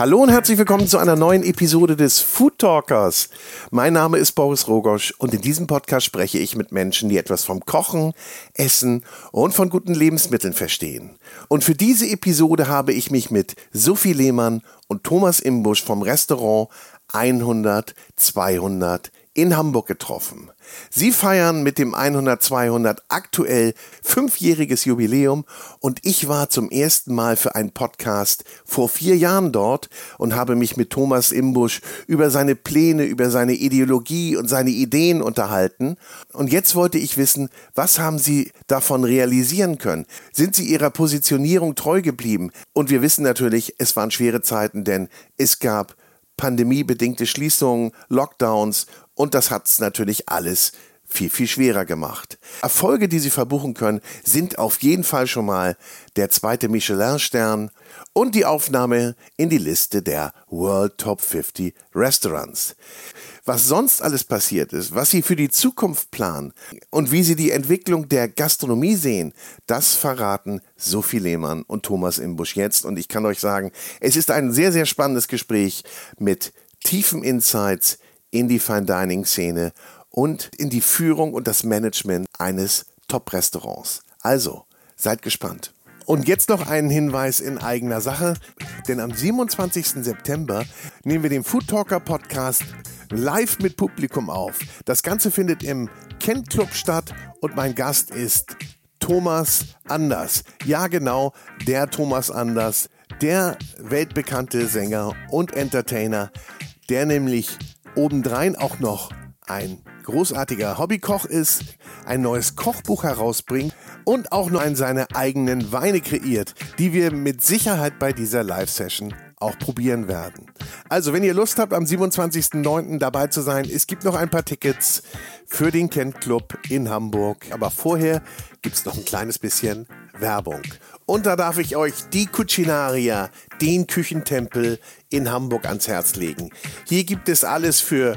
Hallo und herzlich willkommen zu einer neuen Episode des Food Talkers. Mein Name ist Boris Rogosch und in diesem Podcast spreche ich mit Menschen, die etwas vom Kochen, Essen und von guten Lebensmitteln verstehen. Und für diese Episode habe ich mich mit Sophie Lehmann und Thomas Imbusch vom Restaurant 100 200 in Hamburg getroffen. Sie feiern mit dem 100 200 aktuell fünfjähriges Jubiläum und ich war zum ersten Mal für einen Podcast vor vier Jahren dort und habe mich mit Thomas Imbusch über seine Pläne, über seine Ideologie und seine Ideen unterhalten. Und jetzt wollte ich wissen, was haben Sie davon realisieren können? Sind Sie Ihrer Positionierung treu geblieben? Und wir wissen natürlich, es waren schwere Zeiten, denn es gab pandemiebedingte Schließungen, Lockdowns und das hat es natürlich alles viel, viel schwerer gemacht. Erfolge, die Sie verbuchen können, sind auf jeden Fall schon mal der zweite Michelin-Stern und die Aufnahme in die Liste der World Top 50 Restaurants. Was sonst alles passiert ist, was Sie für die Zukunft planen und wie Sie die Entwicklung der Gastronomie sehen, das verraten Sophie Lehmann und Thomas Imbusch jetzt. Und ich kann euch sagen, es ist ein sehr, sehr spannendes Gespräch mit tiefen Insights in die Fine Dining Szene und in die Führung und das Management eines Top-Restaurants. Also, seid gespannt. Und jetzt noch einen Hinweis in eigener Sache, denn am 27. September nehmen wir den Food Talker Podcast live mit Publikum auf. Das Ganze findet im Kent Club statt und mein Gast ist Thomas Anders. Ja, genau, der Thomas Anders, der weltbekannte Sänger und Entertainer, der nämlich obendrein auch noch ein großartiger Hobbykoch ist, ein neues Kochbuch herausbringt und auch noch seine eigenen Weine kreiert, die wir mit Sicherheit bei dieser Live-Session auch probieren werden. Also, wenn ihr Lust habt, am 27.09. dabei zu sein, es gibt noch ein paar Tickets für den Kent Club in Hamburg. Aber vorher gibt es noch ein kleines bisschen Werbung. Und da darf ich euch die Cucinaria, den Küchentempel in Hamburg ans Herz legen. Hier gibt es alles für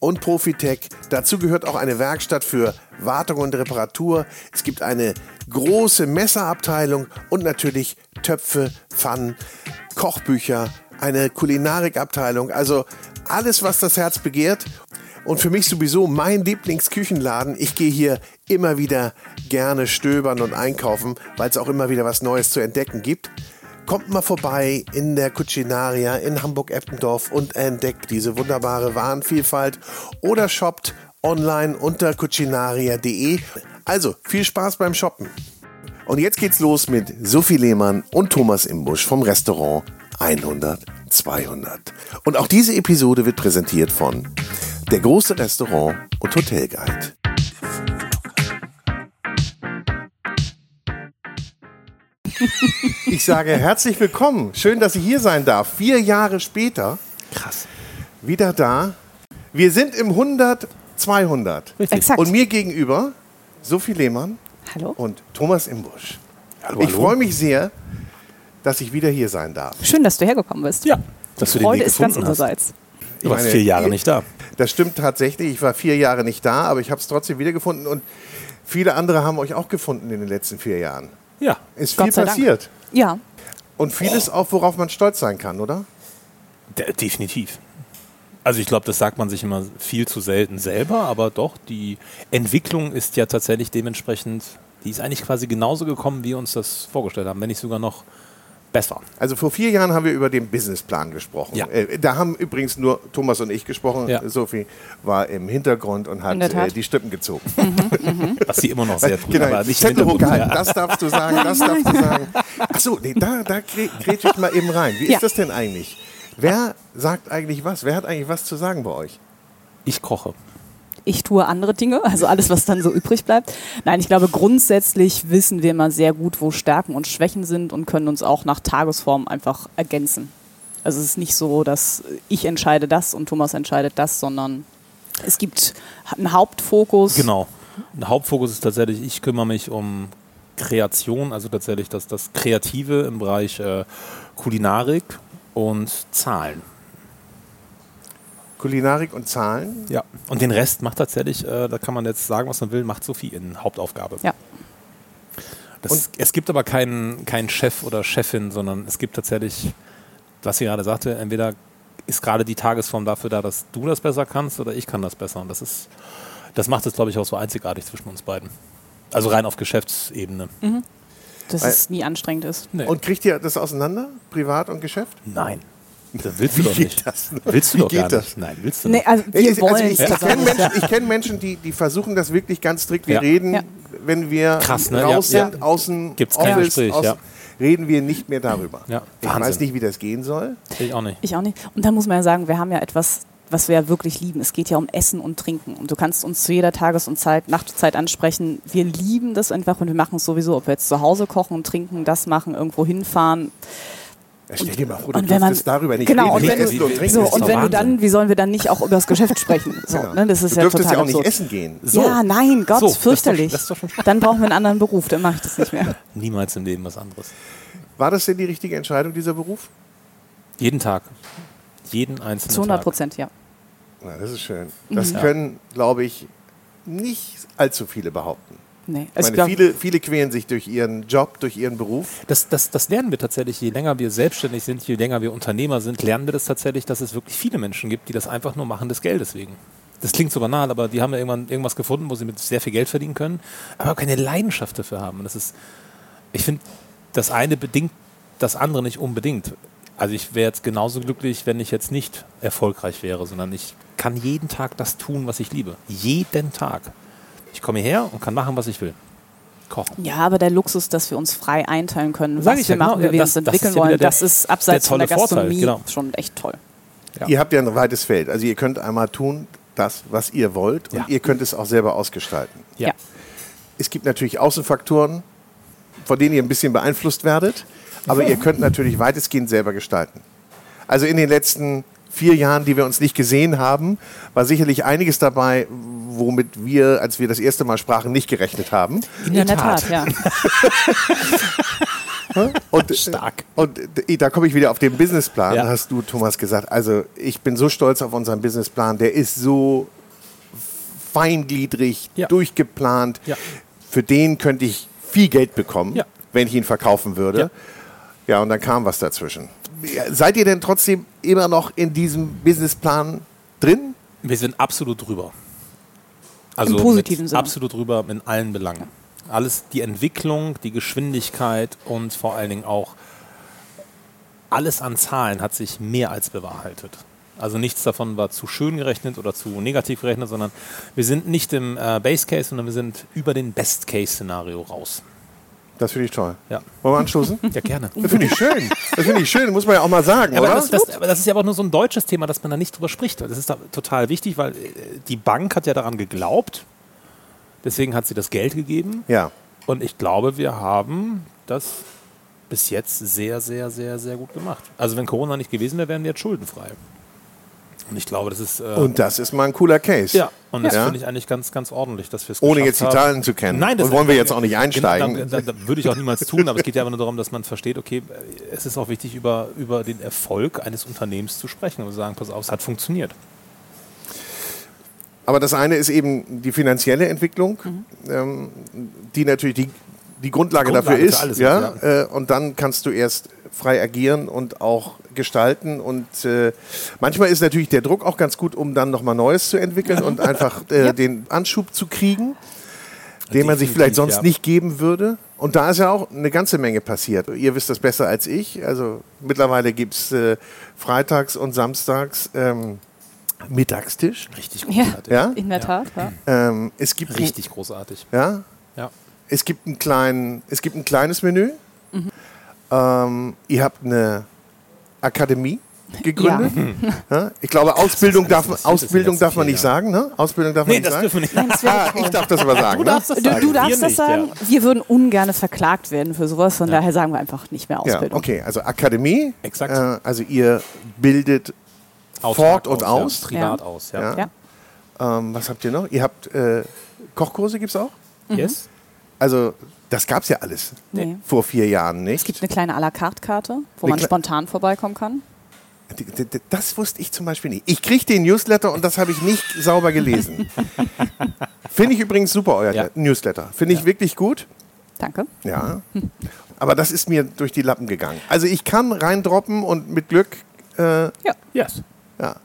und Profitech. Dazu gehört auch eine Werkstatt für Wartung und Reparatur. Es gibt eine große Messerabteilung und natürlich Töpfe, Pfannen, Kochbücher, eine Kulinarikabteilung. Also alles, was das Herz begehrt. Und für mich sowieso mein Lieblingsküchenladen. Ich gehe hier immer wieder gerne stöbern und einkaufen, weil es auch immer wieder was Neues zu entdecken gibt. Kommt mal vorbei in der Cucinaria in Hamburg-Eppendorf und entdeckt diese wunderbare Warenvielfalt oder shoppt online unter cucinaria.de. Also viel Spaß beim Shoppen. Und jetzt geht's los mit Sophie Lehmann und Thomas Imbusch vom Restaurant 100 200. Und auch diese Episode wird präsentiert von der große Restaurant und Hotelguide. Ich sage herzlich willkommen. Schön, dass ich hier sein darf. Vier Jahre später. Krass. Wieder da. Wir sind im 100, 200. Exakt. Und mir gegenüber Sophie Lehmann Hallo. und Thomas Imbusch. Hallo, ich freue mich sehr, dass ich wieder hier sein darf. Schön, dass du hergekommen bist. Ja, dass du den Freude Weg ist ganz hast. unsererseits. Du warst vier Jahre nicht da. Das stimmt tatsächlich. Ich war vier Jahre nicht da, aber ich habe es trotzdem wiedergefunden. Und viele andere haben euch auch gefunden in den letzten vier Jahren. Ja. Ist Gott viel sei Dank. passiert. Ja, Und vieles auch, worauf man stolz sein kann, oder? De definitiv. Also ich glaube, das sagt man sich immer viel zu selten selber, aber doch, die Entwicklung ist ja tatsächlich dementsprechend, die ist eigentlich quasi genauso gekommen, wie wir uns das vorgestellt haben, wenn nicht sogar noch besser. Also vor vier Jahren haben wir über den Businessplan gesprochen. Ja. Äh, da haben übrigens nur Thomas und ich gesprochen. Ja. Sophie war im Hintergrund und hat äh, die Stippen gezogen. Was sie immer noch sehr tun, genau, aber nicht Zettel hochgehalten. Ja. Das darfst du sagen, das darfst du sagen. Achso, nee, da, da grätsch ich mal eben rein. Wie Ja. ist das denn eigentlich? Wer sagt eigentlich was? Wer hat eigentlich was zu sagen bei euch? Ich koche. Ich tue andere Dinge, also alles, was dann so übrig bleibt. Nein, ich glaube, grundsätzlich wissen wir immer sehr gut, wo Stärken und Schwächen sind und können uns auch nach Tagesform einfach ergänzen. Also es ist nicht so, dass ich entscheide das und Thomas entscheidet das, sondern Es gibt einen Hauptfokus. Genau. Ein Hauptfokus ist tatsächlich, ich kümmere mich um Kreation, also tatsächlich das, das Kreative im Bereich äh, Kulinarik und Zahlen. Kulinarik und Zahlen. Ja. Und den Rest macht tatsächlich, äh, da kann man jetzt sagen, was man will, macht Sophie in Hauptaufgabe. Ja. Das, es gibt aber keinen, keinen Chef oder Chefin, sondern es gibt tatsächlich, was sie gerade sagte, entweder ist gerade die Tagesform dafür da, dass du das besser kannst oder ich kann das besser. Und das ist, das macht es, glaube ich, auch so einzigartig zwischen uns beiden. Also rein auf Geschäftsebene. Mhm. Dass Weil- es nie anstrengend ist. Nee. Und kriegt ihr das auseinander? Privat und Geschäft? Nein. Das willst Wie du doch geht nicht. das? Willst du Wie doch gar geht das? nicht. Nein, willst du Nee, nicht. also wir Ich, wollen also ich, ich kenne Menschen, ich kenn Menschen die, die versuchen das wirklich ganz strikt. Wir Ja. reden, Ja. wenn wir Krass, ne? raus Ja. sind, außen Gibt's kein Office, Gespräch, aus, ja. reden wir nicht mehr darüber. Ja. Ich Wahnsinn. weiß nicht, wie das gehen soll. Ich auch nicht. Ich auch nicht. Und dann muss man ja sagen, wir haben ja etwas, was wir ja wirklich lieben. Es geht ja um Essen und Trinken. Und du kannst uns zu jeder Tages- und Zeit, Nachtzeit ansprechen. Wir lieben das einfach und wir machen es sowieso, ob wir jetzt zu Hause kochen und trinken, das machen, irgendwo hinfahren. Ja, stell dir mal vor, du und wenn man- dürftest darüber nicht genau, reden. und nicht wenn essen du- und trinken. So, ist und wenn du dann, wie sollen wir dann nicht auch über das Geschäft sprechen? So, Genau. ne, das ist du ja dürftest total ja auch nicht absurd. essen gehen. So. Ja, nein, Gott, So, das ist doch- fürchterlich. das doch schon dann brauchen wir einen anderen Beruf, dann mache ich das nicht mehr. Niemals im Leben was anderes. War das denn die richtige Entscheidung, dieser Beruf? Jeden Tag. Jeden einzelnen Zu 100 Tag. Prozent, ja. Na, das ist schön. Das Mhm. können, glaube ich, nicht allzu viele behaupten. Nee. Ich Also meine, glaub- viele, viele quälen sich durch ihren Job, durch ihren Beruf. Das, das, das lernen wir tatsächlich, je länger wir selbstständig sind, je länger wir Unternehmer sind, lernen wir das tatsächlich, dass es wirklich viele Menschen gibt, die das einfach nur machen des Geldes wegen. Das klingt so banal, aber die haben ja irgendwann irgendwas gefunden, wo sie mit sehr viel Geld verdienen können, aber keine Leidenschaft dafür haben. Und das ist, ich finde, das eine bedingt das andere nicht unbedingt. Also ich wäre jetzt genauso glücklich, wenn ich jetzt nicht erfolgreich wäre, sondern ich kann jeden Tag das tun, was ich liebe. Jeden Tag. Ich komme hierher und kann machen, was ich will. Kochen. Ja, aber der Luxus, dass wir uns frei einteilen können, Sag was ich wir ja, genau. machen, wie wir das- uns entwickeln wollen, der- das ist abseits der von der Vorteil, Gastronomie genau. schon echt toll. Ja. Ihr habt ja ein weites Feld. Also ihr könnt einmal tun, das, was ihr wollt und Ja. ihr könnt es auch selber ausgestalten. Ja. Ja. Es gibt natürlich Außenfaktoren, von denen ihr ein bisschen beeinflusst werdet, aber ihr könnt natürlich weitestgehend selber gestalten. Also in den letzten vier Jahren, die wir uns nicht gesehen haben, war sicherlich einiges dabei, womit wir, als wir das erste Mal sprachen, nicht gerechnet haben. In der Tat, ja. Und, Stark. Und äh, da komme ich wieder auf den Businessplan, Ja. hast du, Thomas, gesagt. Also ich bin so stolz auf unseren Businessplan. Der ist so feingliedrig, Ja. durchgeplant. Ja. Für den könnte ich viel Geld bekommen, Ja. wenn ich ihn verkaufen würde. Ja. Ja. und dann kam was dazwischen. Seid ihr denn trotzdem immer noch in diesem Businessplan drin? Wir sind absolut drüber. Also Im positiven Sinne. Absolut drüber in allen Belangen. Alles, die Entwicklung, die Geschwindigkeit und vor allen Dingen auch alles an Zahlen hat sich mehr als bewahrheitet. Also nichts davon war zu schön gerechnet oder zu negativ gerechnet, sondern wir sind nicht im äh, Base Case, sondern wir sind über den Best Case Szenario raus. Das finde ich toll. Ja, Wollen wir anstoßen? ja gerne. Das finde ich schön. Das finde ich schön, muss man ja auch mal sagen, Ja, aber, oder? das, das, aber das ist ja aber nur so ein deutsches Thema, dass man da nicht drüber spricht. Das ist da total wichtig, weil äh, die Bank hat ja daran geglaubt. Deswegen hat sie das Geld gegeben. ja. Und ich glaube, wir haben das bis jetzt sehr, sehr, sehr, sehr gut gemacht. Also wenn Corona nicht gewesen wäre, wären wir jetzt schuldenfrei. Und ich glaube, das ist... Äh, Und das ist mal ein cooler Case. ja, und das Ja. finde ich eigentlich ganz, ganz ordentlich, dass wir es Ohne jetzt die haben. Zahlen zu kennen. Nein, das Und wollen wir jetzt auch nicht einsteigen. Genau, da, da, da würde ich auch niemals tun, aber es geht ja einfach nur darum, dass man versteht, okay, es ist auch wichtig, über, über den Erfolg eines Unternehmens zu sprechen und zu sagen, pass auf, es hat funktioniert. Aber das eine ist eben die finanzielle Entwicklung, ähm, die natürlich die, die Grundlage, Grundlage dafür für ist. alles ist, ja, Äh, und dann kannst du erst frei agieren und auch gestalten. Und äh, manchmal ist natürlich der Druck auch ganz gut, um dann nochmal Neues zu entwickeln und einfach äh, den Anschub zu kriegen, den man sich vielleicht sonst ja. nicht geben würde. Und da ist ja auch eine ganze Menge passiert. Ihr wisst das besser als ich. Also mittlerweile gibt es äh, freitags und samstags ähm, Mittagstisch. Richtig Ja, großartig. Ja? in der Tat. Ja. Ähm, es gibt Richtig großartig. Ein, ja, Ja. es gibt ein klein, es gibt ein kleines Menü. Mhm. Ähm, ihr habt eine Akademie gegründet. Ja. Ich glaube, Ausbildung darf, Ausbildung darf man nicht sagen, ne? Ausbildung darf man Nee, nicht das sagen. dürfen wir nicht. Nein, Ah, ich darf das aber sagen. Du ne? darfst das Du, sagen. du darfst Wir das nicht, sagen. Ja. Wir würden ungern verklagt werden für sowas, von daher sagen wir einfach nicht mehr Ja, Ausbildung. okay, also Akademie. Exakt. Äh, also ihr bildet Autark fort und ja. aus. Privat Ja. aus, Ja. ja. Ja. Ähm, was habt ihr noch? Ihr habt äh, Kochkurse, gibt es auch? Yes? Also, das gab es ja alles Nee. vor vier Jahren nicht. Es gibt eine kleine à la carte Karte, wo Eine man spontan vorbeikommen kann. Das wusste ich zum Beispiel nicht. Ich kriege den Newsletter und das habe ich nicht sauber gelesen. Finde ich übrigens super, euer Ja. Newsletter. Finde ich wirklich gut. Danke. Ja. Aber das ist mir durch die Lappen gegangen. Also ich kann reindroppen und mit Glück, äh, Ja. Yes. ja,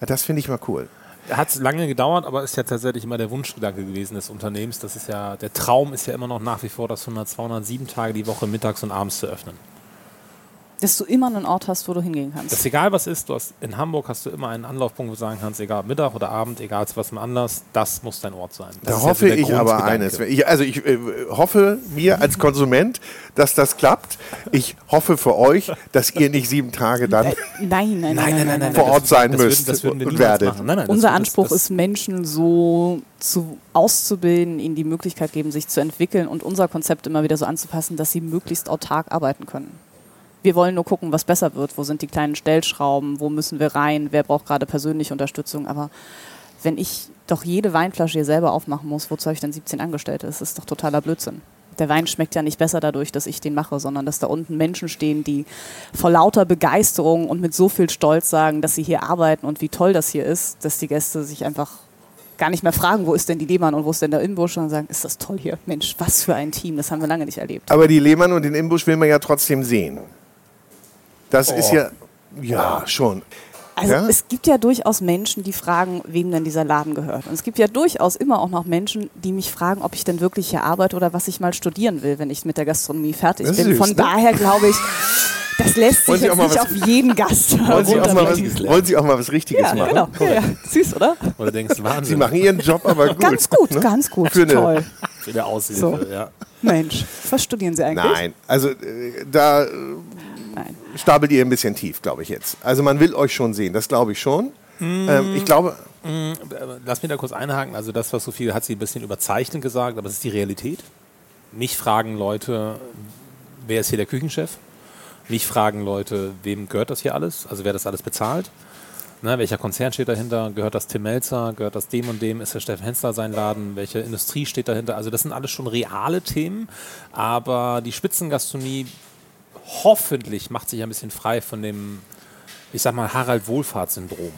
das finde ich mal cool. Hat lange gedauert, aber ist ja tatsächlich immer der Wunschgedanke gewesen des Unternehmens. Das ist ja, der Traum ist ja immer noch nach wie vor, das 100, 207 Tage die Woche mittags und abends zu öffnen. Dass du immer einen Ort hast, wo du hingehen kannst. Das ist egal, was ist. Du hast, in Hamburg hast du immer einen Anlaufpunkt, wo du sagen kannst, egal ob Mittag oder Abend, egal zu was Anlass, das muss dein Ort sein. Das Da ist ja so hoffe ich aber eines. Ich, also ich äh, hoffe mir als Konsument, dass das klappt. Ich hoffe für euch, dass ihr nicht sieben Tage dann Nein, nein, nein, nein, nein, nein, Vor Ort sein das müsst das würden und werdet. Unser Anspruch ist, Menschen so zu auszubilden, ihnen die Möglichkeit geben, sich zu entwickeln und unser Konzept immer wieder so anzupassen, dass sie möglichst autark arbeiten können. Wir wollen nur gucken, was besser wird. Wo sind die kleinen Stellschrauben? Wo müssen wir rein? Wer braucht gerade persönliche Unterstützung? Aber wenn ich doch jede Weinflasche hier selber aufmachen muss, wozu habe ich dann 17 Angestellte? Das ist doch totaler Blödsinn. Der Wein schmeckt ja nicht besser dadurch, dass ich den mache, sondern dass da unten Menschen stehen, die vor lauter Begeisterung und mit so viel Stolz sagen, dass sie hier arbeiten und wie toll das hier ist, dass die Gäste sich einfach gar nicht mehr fragen, wo ist denn die Lehmann und wo ist denn der Inbusch, sondern sagen, ist das toll hier. Mensch, was für ein Team, das haben wir lange nicht erlebt. Aber die Lehmann und den Imbusch will man ja trotzdem sehen. Das Oh. ist ja, ja, schon. Also Ja? es gibt ja durchaus Menschen, die fragen, wem denn dieser Laden gehört. Und es gibt ja durchaus immer auch noch Menschen, die mich fragen, ob ich denn wirklich hier arbeite oder was ich mal studieren will, wenn ich mit der Gastronomie fertig bin. süß, Von ne? daher glaube ich, das lässt sich jetzt nicht auf jeden Gast Wollen Sie, auch mal was, wollen Sie auch mal was Richtiges Ja, machen? genau. Ja, ja. Süß, oder? Oder du denkst, Wahnsinn. Sie machen Ihren Job aber gut. Ganz gut, ne? ganz gut. Für eine- Toll. Für der Aushilfe, So. ja. Mensch, was studieren Sie eigentlich? Nein, also äh, da äh, Nein. Stapelt ihr ein bisschen tief, glaube ich jetzt. Also man will euch schon sehen, das glaube ich schon. Ähm, ich glaube, Äh, Lass mich da kurz einhaken. Also das, was Sophie hat sie ein bisschen überzeichnet gesagt, aber es ist die Realität. Mich fragen Leute, wer ist hier der Küchenchef? Mich fragen Leute, wem gehört das hier alles? Also wer das alles bezahlt? Ne, welcher Konzern steht dahinter? Gehört das Tim Melzer? Gehört das dem und dem? Ist der Steffen Hensler sein Laden? Welche Industrie steht dahinter? Also das sind alles schon reale Themen, aber die Spitzengastronomie hoffentlich macht sich ein bisschen frei von dem, ich sag mal, Harald Wohlfahrt-Syndrom.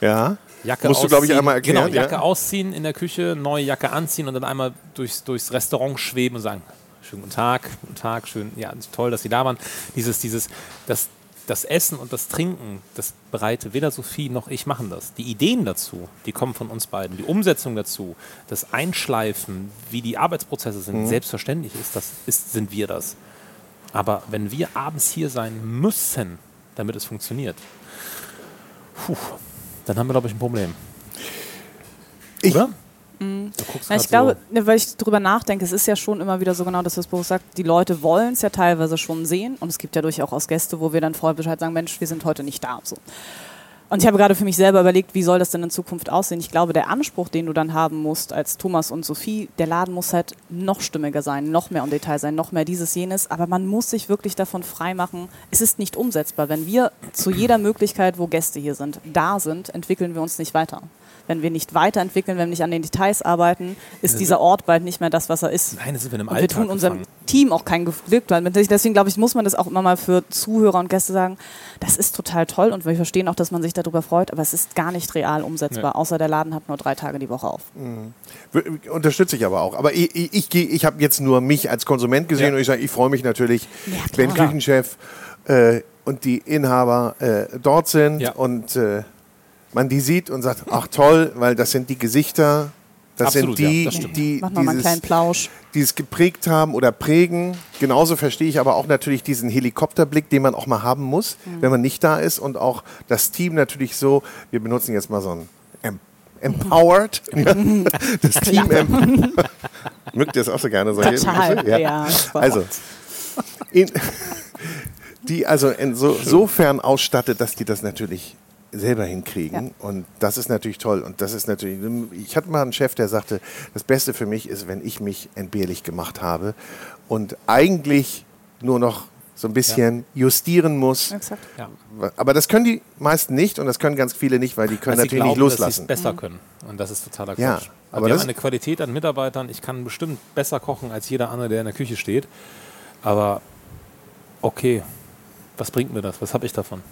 ja. Jacke Musst du, glaube ich, ausziehen. einmal erklären. Genau, Jacke ja? ausziehen in der Küche, neue Jacke anziehen und dann einmal durchs, durchs Restaurant schweben und sagen, schönen guten Tag, guten Tag, schön, ja, toll, dass Sie da waren. Dieses, dieses, das, das Essen und das Trinken, das bereite weder Sophie noch ich machen das. Die Ideen dazu, die kommen von uns beiden. Die Umsetzung dazu, das Einschleifen, wie die Arbeitsprozesse Mhm. sind, selbstverständlich ist das, ist, sind wir das. Aber wenn wir abends hier sein müssen, damit es funktioniert, puh, dann haben wir, glaube ich, ein Problem. Ich- Oder? Grad ich glaube, ne, weil ich drüber nachdenke, es ist ja schon immer wieder so genau, dass das Buch sagt, die Leute wollen es ja teilweise schon sehen und es gibt ja durchaus Gäste, wo wir dann vorher Bescheid sagen, Mensch, wir sind heute nicht da. So. Und ich habe gerade für mich selber überlegt, wie soll das denn in Zukunft aussehen? Ich glaube, der Anspruch, den du dann haben musst als Thomas und Sophie, der Laden muss halt noch stimmiger sein, noch mehr im Detail sein, noch mehr dieses, jenes. Aber man muss sich wirklich davon freimachen. Es ist nicht umsetzbar. Wenn wir zu jeder Möglichkeit, wo Gäste hier sind, da sind, entwickeln wir uns nicht weiter. Wenn wir nicht weiterentwickeln, wenn wir nicht an den Details arbeiten, ist dieser Ort bald nicht mehr das, was er ist. Nein, das sind wir im Und wir Alltag tun unserem gefangen. Team auch kein Glück. Deswegen glaube ich, muss man das auch immer mal für Zuhörer und Gäste sagen. Das ist total toll und wir verstehen auch, dass man sich darüber freut, aber es ist gar nicht real umsetzbar, außer der Laden hat nur drei Tage die Woche auf. W- Unterstütze ich aber auch. Aber ich, ich, ich, ich habe jetzt nur mich als Konsument gesehen Ja. und ich sage, ich freue mich natürlich, Ja, wenn Küchenchef äh, und die Inhaber äh, dort sind Ja. und äh, man die sieht und sagt, ach toll, weil das sind die Gesichter, das Absolut, sind die, ja, das die dieses, kleinen Plausch. die es geprägt haben oder prägen. Genauso verstehe ich aber auch natürlich diesen Helikopterblick, den man auch mal haben muss, Mhm. wenn man nicht da ist. Und auch das Team natürlich so, wir benutzen jetzt mal so ein em Empowered. Ja, das Team em Mögt ihr das auch so gerne? solche Total, Begriffe? ja. Also, in, die also insofern ausstattet, dass die das natürlich selber hinkriegen. Und das ist natürlich toll. Und das ist natürlich, ich hatte mal einen Chef, der sagte, das Beste für mich ist, wenn ich mich entbehrlich gemacht habe und eigentlich nur noch so ein bisschen justieren muss. Exakt. Ja. Aber das können die meisten nicht und das können ganz viele nicht, weil die können Weil sie natürlich glauben, nicht dass loslassen. besser können. Und das ist totaler Quatsch. Ja, Also aber wir das- haben eine Qualität an Mitarbeitern. Ich kann bestimmt besser kochen als jeder andere, der in der Küche steht. Aber okay, was bringt mir das? Was habe ich davon?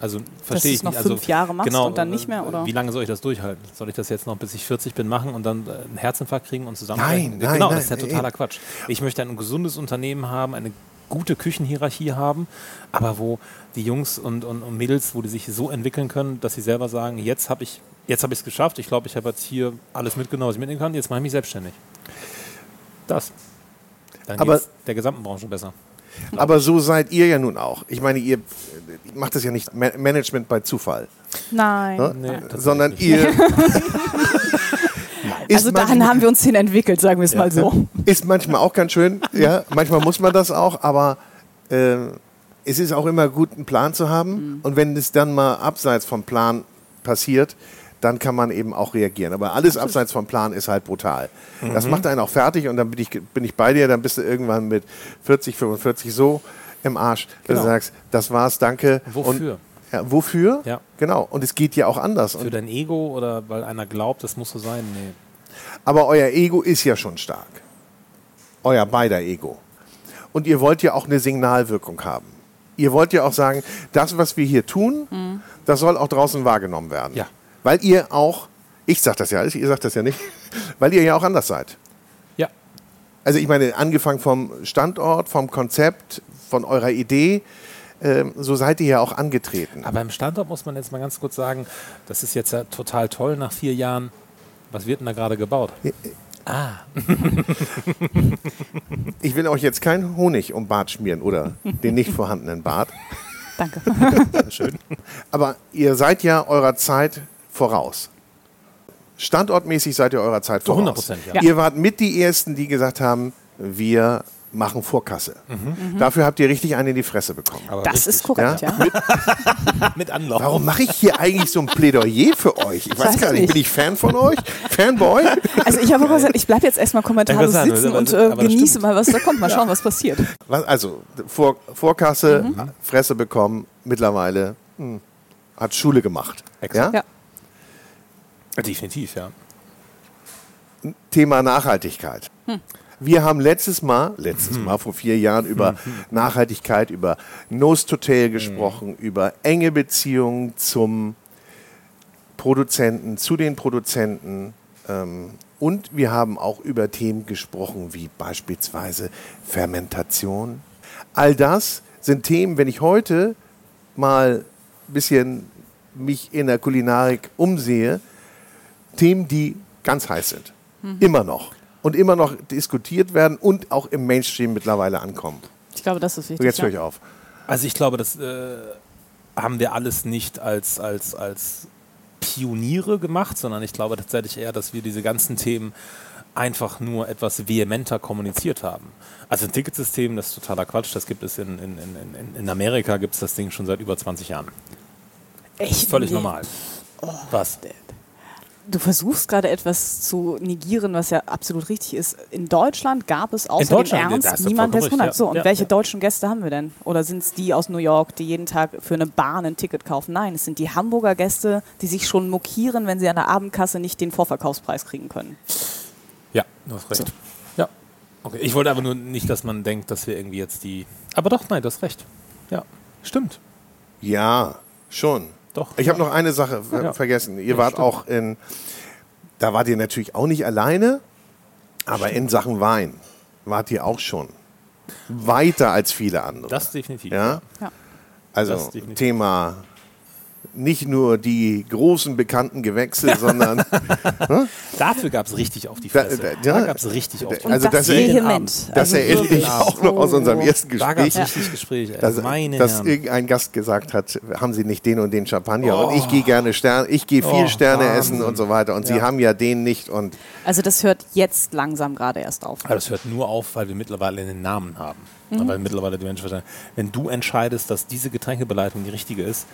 Also verstehe ich noch nicht. Also, fünf Jahre machst genau, und dann nicht mehr, oder? Wie lange soll ich das durchhalten? Soll ich das jetzt noch bis ich 40 bin machen und dann äh, einen Herzinfarkt kriegen und zusammenbrechen? Nein, nein, Genau, nein, das ist ja totaler nein. Quatsch. Ich möchte ein gesundes Unternehmen haben, eine gute Küchenhierarchie haben, aber wo die Jungs und, und, und Mädels, wo die sich so entwickeln können, dass sie selber sagen, jetzt habe ich jetzt habe ich es geschafft, ich glaube, ich habe jetzt hier alles mitgenommen, was ich mitnehmen kann, jetzt mache ich mich selbstständig. Das. Dann Aber- der gesamten Branche besser. Aber so seid ihr ja nun auch. Ich meine, ihr macht das ja nicht Ma Management bei Zufall, Nein. ne? Nee, tatsächlich sondern ihr. ist Also dahin manchmal- haben wir uns hin entwickelt, sagen wir es mal so. Ist manchmal auch ganz schön, ja. Manchmal muss man das auch, aber äh, es ist auch immer gut, einen Plan zu haben. Und wenn es dann mal abseits vom Plan passiert, dann kann man eben auch reagieren. Aber alles abseits vom Plan ist halt brutal. Das macht einen auch fertig und dann bin ich, bin ich bei dir, dann bist du irgendwann mit 40, 45 so im Arsch, dass Genau. du sagst, das war's, danke. Wofür? Und, ja, wofür? Ja. Genau. Und es geht ja auch anders. Für Und, dein Ego oder weil einer glaubt, das muss so sein? Nee. aber euer Ego ist ja schon stark. Euer beider Ego. Und ihr wollt ja auch eine Signalwirkung haben. Ihr wollt ja auch sagen, das, was wir hier tun, das soll auch draußen wahrgenommen werden. Ja. Weil ihr auch, ich sag das ja, ihr sagt das ja nicht, weil ihr ja auch anders seid. Ja. Also ich meine, angefangen vom Standort, vom Konzept, von eurer Idee, ähm, so seid ihr ja auch angetreten. Aber im Standort muss man jetzt mal ganz kurz sagen, das ist jetzt ja total toll nach vier Jahren. Was wird denn da gerade gebaut? Ah, Ich will euch jetzt keinen Honig um Bart schmieren oder den nicht vorhandenen Bart. Danke. schön. Aber ihr seid ja eurer Zeit voraus. Standortmäßig seid ihr eurer Zeit Zu voraus. 100%, ja. Ihr wart mit die Ersten, die gesagt haben, wir machen Vorkasse. Dafür habt ihr richtig einen in die Fresse bekommen. Aber Das richtig. ist korrekt, ja. Mit Anlauf. Warum mache ich hier eigentlich so ein Plädoyer für euch? Ich weiß Weiß gar ich nicht, nicht. bin ich Fan von euch? Fanboy? Also ich habe auch gesagt, ich bleibe jetzt erstmal kommentarlos Ja, sitzen sagen, und äh, aber das genieße stimmt. mal, was da kommt. Mal schauen, was passiert. Was, also, Vor, Vorkasse, Fresse bekommen, mittlerweile hm, hat Schule gemacht. Exakt. Ja? Definitiv, ja. Thema Nachhaltigkeit. Wir haben letztes Mal, letztes Mal vor vier Jahren über Nachhaltigkeit, über Nose to Tail gesprochen, über enge Beziehungen zum Produzenten, zu den Produzenten. Ähm, und wir haben auch über Themen gesprochen, wie beispielsweise Fermentation. All das sind Themen, wenn ich heute mal ein bisschen mich in der Kulinarik umsehe, Themen, die ganz heiß sind. Immer noch. Und immer noch diskutiert werden und auch im Mainstream mittlerweile ankommen. Ich glaube, das ist So, wichtig. jetzt höre ja. ich auf. Also ich glaube, das äh, haben wir alles nicht als, als, als Pioniere gemacht, sondern ich glaube tatsächlich eher, dass wir diese ganzen Themen einfach nur etwas vehementer kommuniziert haben. Also ein Ticketsystem, das ist totaler Quatsch, das gibt es in, in, in, in- Amerika, gibt es das Ding schon seit über 20 Jahren. Echt? Völlig Nee. normal. Was? Du versuchst gerade etwas zu negieren, was ja absolut richtig ist. In Deutschland gab es außer dem Ernst niemand, der es wundert. So, und Ja, welche ja. deutschen Gäste haben wir denn? Oder sind es die aus New York, die jeden Tag für eine Bahn ein Ticket kaufen? Nein, es sind die Hamburger Gäste, die sich schon mokieren, wenn sie an der Abendkasse nicht den Vorverkaufspreis kriegen können. Ja, du hast recht. Ja. Okay. Ich wollte aber nur nicht, dass man denkt, dass wir irgendwie jetzt die. Aber doch, nein, du hast recht. Ja, stimmt. Ja, schon. Doch. Ich habe noch eine Sache ver Ja. vergessen. Ihr Ja, wart stimmt. auch in, da wart ihr natürlich auch nicht alleine, aber in Sachen Wein wart ihr auch schon weiter als viele andere. Das definitiv. ja? Ja. Also. Thema nicht nur die großen bekannten Gewächse, sondern Dafür gab es richtig auf die Da- Fresse. da- Da, ja. gab es richtig auf die Und Also das vehement. das Also erinnere ich auch noch aus unserem ersten Da gab es Gespräch. richtig Gespräche. ey. dass, Meine dass Herren. irgendein Gast gesagt hat, haben Sie nicht den und den Champagner und ich gehe gerne Sterne, ich gehe viel Oh, Sterne Wahnsinn. essen und so weiter und Sie Ja. haben ja den nicht und Also das hört jetzt langsam gerade erst auf. Aber das hört nur auf, weil wir mittlerweile einen Namen haben. Mhm. Weil mittlerweile die Menschen verstehen, wenn du entscheidest, dass diese Getränkebeleitung die richtige ist,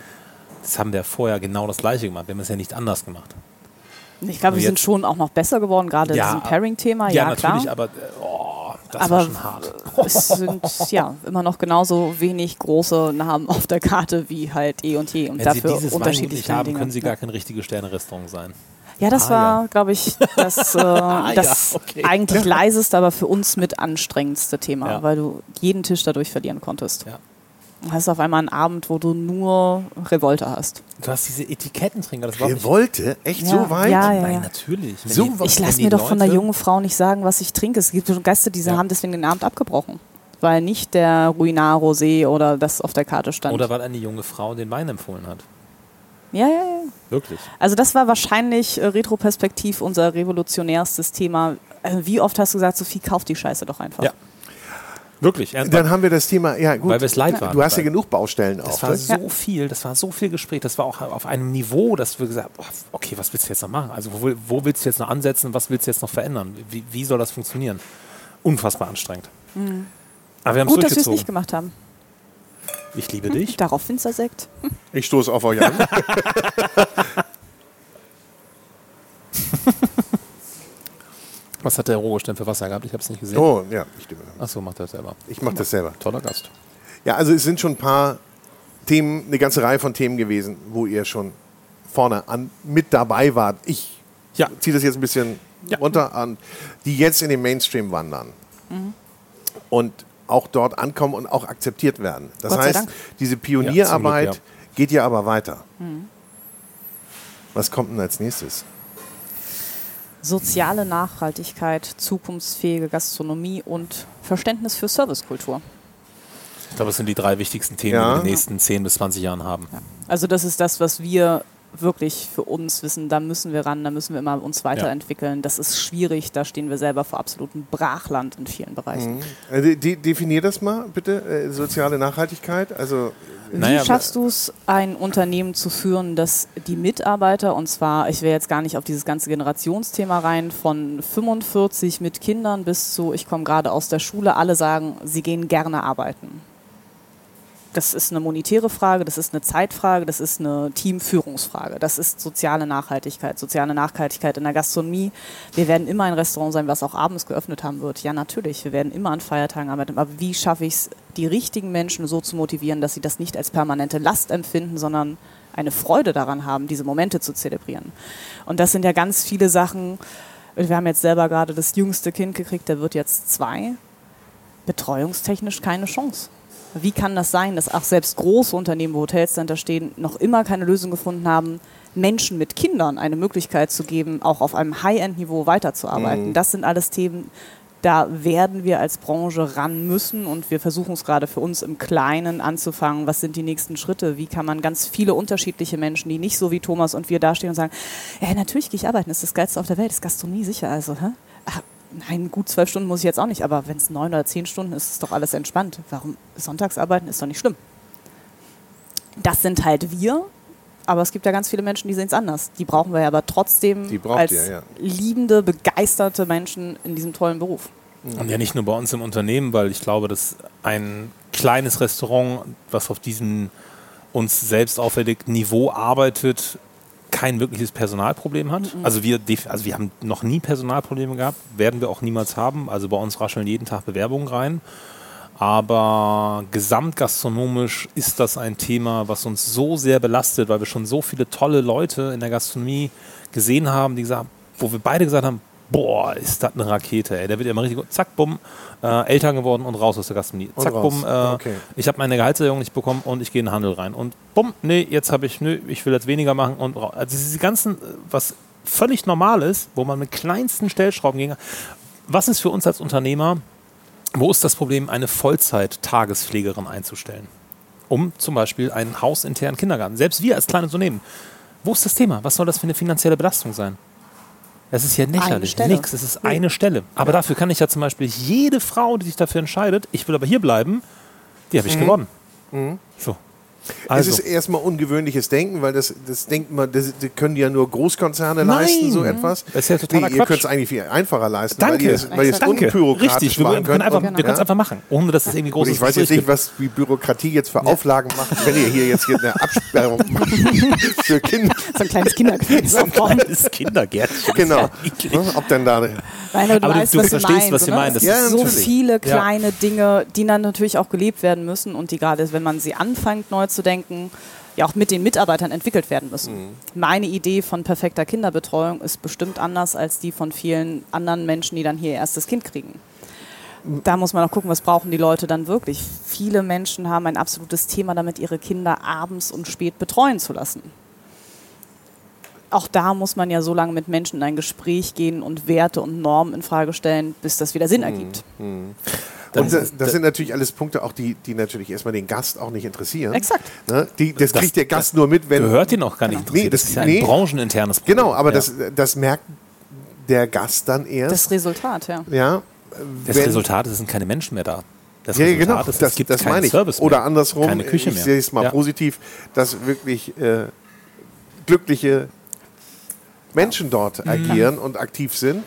das haben wir vorher genau das gleiche gemacht. Wir haben es ja nicht anders gemacht. Ich glaube, wir sind schon auch noch besser geworden, gerade Ja, diesem Pairing-Thema. Ja, Ja, natürlich, klar. aber äh, oh, Das aber war schon hart. es sind ja immer noch genauso wenig große Namen auf der Karte wie halt eh und je und Wenn dafür Sie dieses nicht haben, Dinge. können Sie ja. gar kein richtiges Sterne-Restaurant sein. Ja, das Ah, war, ja. glaube ich, das, äh, ja, das okay. eigentlich leiseste, aber für uns mit anstrengendste Thema, Ja. weil du jeden Tisch dadurch verlieren konntest. Ja. Du hast auf einmal einen Abend, wo du nur Revolte hast. Du hast diese Etikettentrinker, das war wollte? Echt Ja, so weit? ja, ja. Nein, natürlich. Wenn So die- Ich lasse mir doch von der Leute- jungen Frau nicht sagen, was ich trinke. Es gibt schon Gäste, die Ja. haben deswegen den Abend abgebrochen. Weil nicht der Ruinar Rosé oder das auf der Karte stand. Oder weil eine junge Frau den Wein empfohlen hat. ja, ja, ja. Wirklich. Also das war wahrscheinlich äh, retroperspektiv unser revolutionärstes Thema. Äh, wie oft hast du gesagt, Sophie, kauf die Scheiße doch einfach. Ja. Wirklich. ernsthaft. Dann haben wir das Thema, ja gut. Weil wir es leid waren. Du hast ja genug Baustellen Das auch. war ne? so viel, das war so viel Gespräch, das war auch auf einem Niveau, dass wir gesagt haben, okay, was willst du jetzt noch machen? Also wo, wo willst du jetzt noch ansetzen, was willst du jetzt noch verändern? Wie, wie soll das funktionieren? Unfassbar anstrengend. Aber wir haben es Mhm. Gut, dass wir es durchgezogen. nicht gemacht haben. Ich liebe dich. Darauf Finstersekt. Ich stoße auf euch an. Was hat der Rogosch denn für Wasser gehabt? Ich habe es nicht gesehen. Oh, ja, ich, Achso, macht er selber. ich mache das selber. Toller Gast. Ja, also es sind schon ein paar Themen, eine ganze Reihe von Themen gewesen, wo ihr schon vorne an mit dabei wart. Ich Ja. ziehe das jetzt ein bisschen Ja. runter an, die jetzt in den Mainstream wandern und auch dort ankommen und auch akzeptiert werden. Das Gott sei heißt, Dank. diese Pionierarbeit Ja, zum geht ja aber weiter. Was kommt denn als nächstes? Soziale Nachhaltigkeit, zukunftsfähige Gastronomie und Verständnis für Servicekultur. Ich glaube, das sind die drei wichtigsten Themen, Ja. die wir in den nächsten 10 bis 20 Jahren haben. Also das ist das, was wir wirklich für uns wissen, da müssen wir ran, da müssen wir immer uns weiterentwickeln. Das ist schwierig, da stehen wir selber vor absolutem Brachland in vielen Bereichen. Äh, de de definier das mal bitte, äh, soziale Nachhaltigkeit. Also Wie Naja, schaffst du es, ein Unternehmen zu führen, dass die Mitarbeiter, und zwar, ich will jetzt gar nicht auf dieses ganze Generationsthema rein, von 45 mit Kindern bis zu, ich komme gerade aus der Schule, alle sagen, sie gehen gerne arbeiten. Das ist eine monetäre Frage, das ist eine Zeitfrage, das ist eine Teamführungsfrage. Das ist soziale Nachhaltigkeit, soziale Nachhaltigkeit in der Gastronomie. Wir werden immer ein Restaurant sein, was auch abends geöffnet haben wird. Ja, natürlich. Wir werden immer an Feiertagen arbeiten. Aber wie schaffe ich es, die richtigen Menschen so zu motivieren, dass sie das nicht als permanente Last empfinden, sondern eine Freude daran haben, diese Momente zu zelebrieren? Und das sind ja ganz viele Sachen. Wir haben jetzt selber gerade das jüngste Kind gekriegt, der wird jetzt zwei. Betreuungstechnisch keine Chance. Wie kann das sein, dass auch selbst große Unternehmen, wo Hotels dahinter stehen, noch immer keine Lösung gefunden haben, Menschen mit Kindern eine Möglichkeit zu geben, auch auf einem High-End-Niveau weiterzuarbeiten? Das sind alles Themen, da werden wir als Branche ran müssen und wir versuchen es gerade für uns im Kleinen anzufangen. Was sind die nächsten Schritte? Wie kann man ganz viele unterschiedliche Menschen, die nicht so wie Thomas und wir dastehen und sagen, ja, natürlich gehe ich arbeiten, das ist das Geilste auf der Welt, das ist Gastronomie sicher. Also, hä? Nein, gut zwölf Stunden muss ich jetzt auch nicht, aber wenn es neun oder zehn Stunden ist, ist doch alles entspannt. Warum sonntags arbeiten ist doch nicht schlimm. Das sind halt wir, aber es gibt ja ganz viele Menschen, die sehen es anders. Die brauchen wir ja aber trotzdem als ihr, ja. liebende, begeisterte Menschen in diesem tollen Beruf. Und ja nicht nur bei uns im Unternehmen, weil ich glaube, dass ein kleines Restaurant, was auf diesem uns selbst auferlegten Niveau arbeitet, kein wirkliches Personalproblem hat. Also, wir, also wir haben noch nie Personalprobleme gehabt, werden wir auch niemals haben. Also bei uns rascheln jeden Tag Bewerbungen rein. Aber gesamtgastronomisch ist das ein Thema, was uns so sehr belastet, weil wir schon so viele tolle Leute in der Gastronomie gesehen haben, die gesagt, wo wir beide gesagt haben, boah, ist das eine Rakete, ey. Der wird ja immer richtig gut, zack, bumm, äh, Eltern geworden und raus aus der Gastronomie. Zack, bumm, äh, Okay. ich habe meine Gehaltserhöhung nicht bekommen und ich gehe in den Handel rein. Und bumm, nee, jetzt habe ich, nö, ich will jetzt weniger machen und raus. Also diese ganzen, äh, was völlig normal ist, wo man mit kleinsten Stellschrauben gegen. Was ist für uns als Unternehmer, wo ist das Problem, eine Vollzeit-Tagespflegerin einzustellen? Um zum Beispiel einen hausinternen Kindergarten. Selbst wir als kleines Unternehmen. Wo ist das Thema? Was soll das für eine finanzielle Belastung sein? Das ist ja lächerlich. Nix. Es ist eine Stelle. Aber dafür kann ich ja zum Beispiel jede Frau, die sich dafür entscheidet, ich will aber hier bleiben, die habe ich gewonnen. So. Also. Es ist erstmal ungewöhnliches Denken, weil das, das denkt man, das, das können ja nur Großkonzerne leisten, so etwas. Das ist ja totaler nee, ihr Quatsch. könnt es eigentlich viel einfacher leisten, Danke. weil ihr es, weil ihr es unbürokratisch Richtig, wir, machen wir könnt. können einfach, Und- wir können es ja. einfach machen, ohne dass es irgendwie Und großes ich weiß jetzt nicht, was die Bürokratie jetzt für Auflagen macht, wenn ihr hier jetzt hier eine Absperrung macht für Kinder. So ein kleines Kinderquiz. Das Kindergärtchen. Genau. Ja, eklig. Ne, Ob denn da Nein, aber du, Aber weißt, du was verstehst, du meinst, was sie ne? meinen. Es Das ist- sind so Ja, natürlich. viele Ja. kleine Dinge, die dann natürlich auch gelebt werden müssen und die gerade, wenn man sie anfängt neu zu denken, ja auch mit den Mitarbeitern entwickelt werden müssen. Mhm. Meine Idee von perfekter Kinderbetreuung ist bestimmt anders als die von vielen anderen Menschen, die dann hier ihr erstes Kind kriegen. Da muss man auch gucken, was brauchen die Leute dann wirklich. Viele Menschen haben ein absolutes Thema damit, ihre Kinder abends und spät betreuen zu lassen auch da muss man ja so lange mit Menschen in ein Gespräch gehen und Werte und Normen in Frage stellen, bis das wieder Sinn ergibt. Und das, das sind natürlich alles Punkte, auch die, die natürlich erstmal den Gast auch nicht interessieren. Exakt. Ne? Die, das, Das- kriegt der Gast nur mit, wenn. Gehört ihn auch gar nicht interessiert. Nee, das- das ist ja ein nee. brancheninternes Problem. Genau, aber ja. das, das merkt der Gast dann erst. Das Resultat, ja. ja, Das wenn- Resultat ist, es sind keine Menschen mehr da. Das Ja, Resultat genau, ist, das, es gibt das meine ich. Service mehr. Oder andersrum, Keine Küche ich mehr. sehe es mal Ja. positiv, dass wirklich äh, glückliche Menschen dort Mhm. agieren und aktiv sind.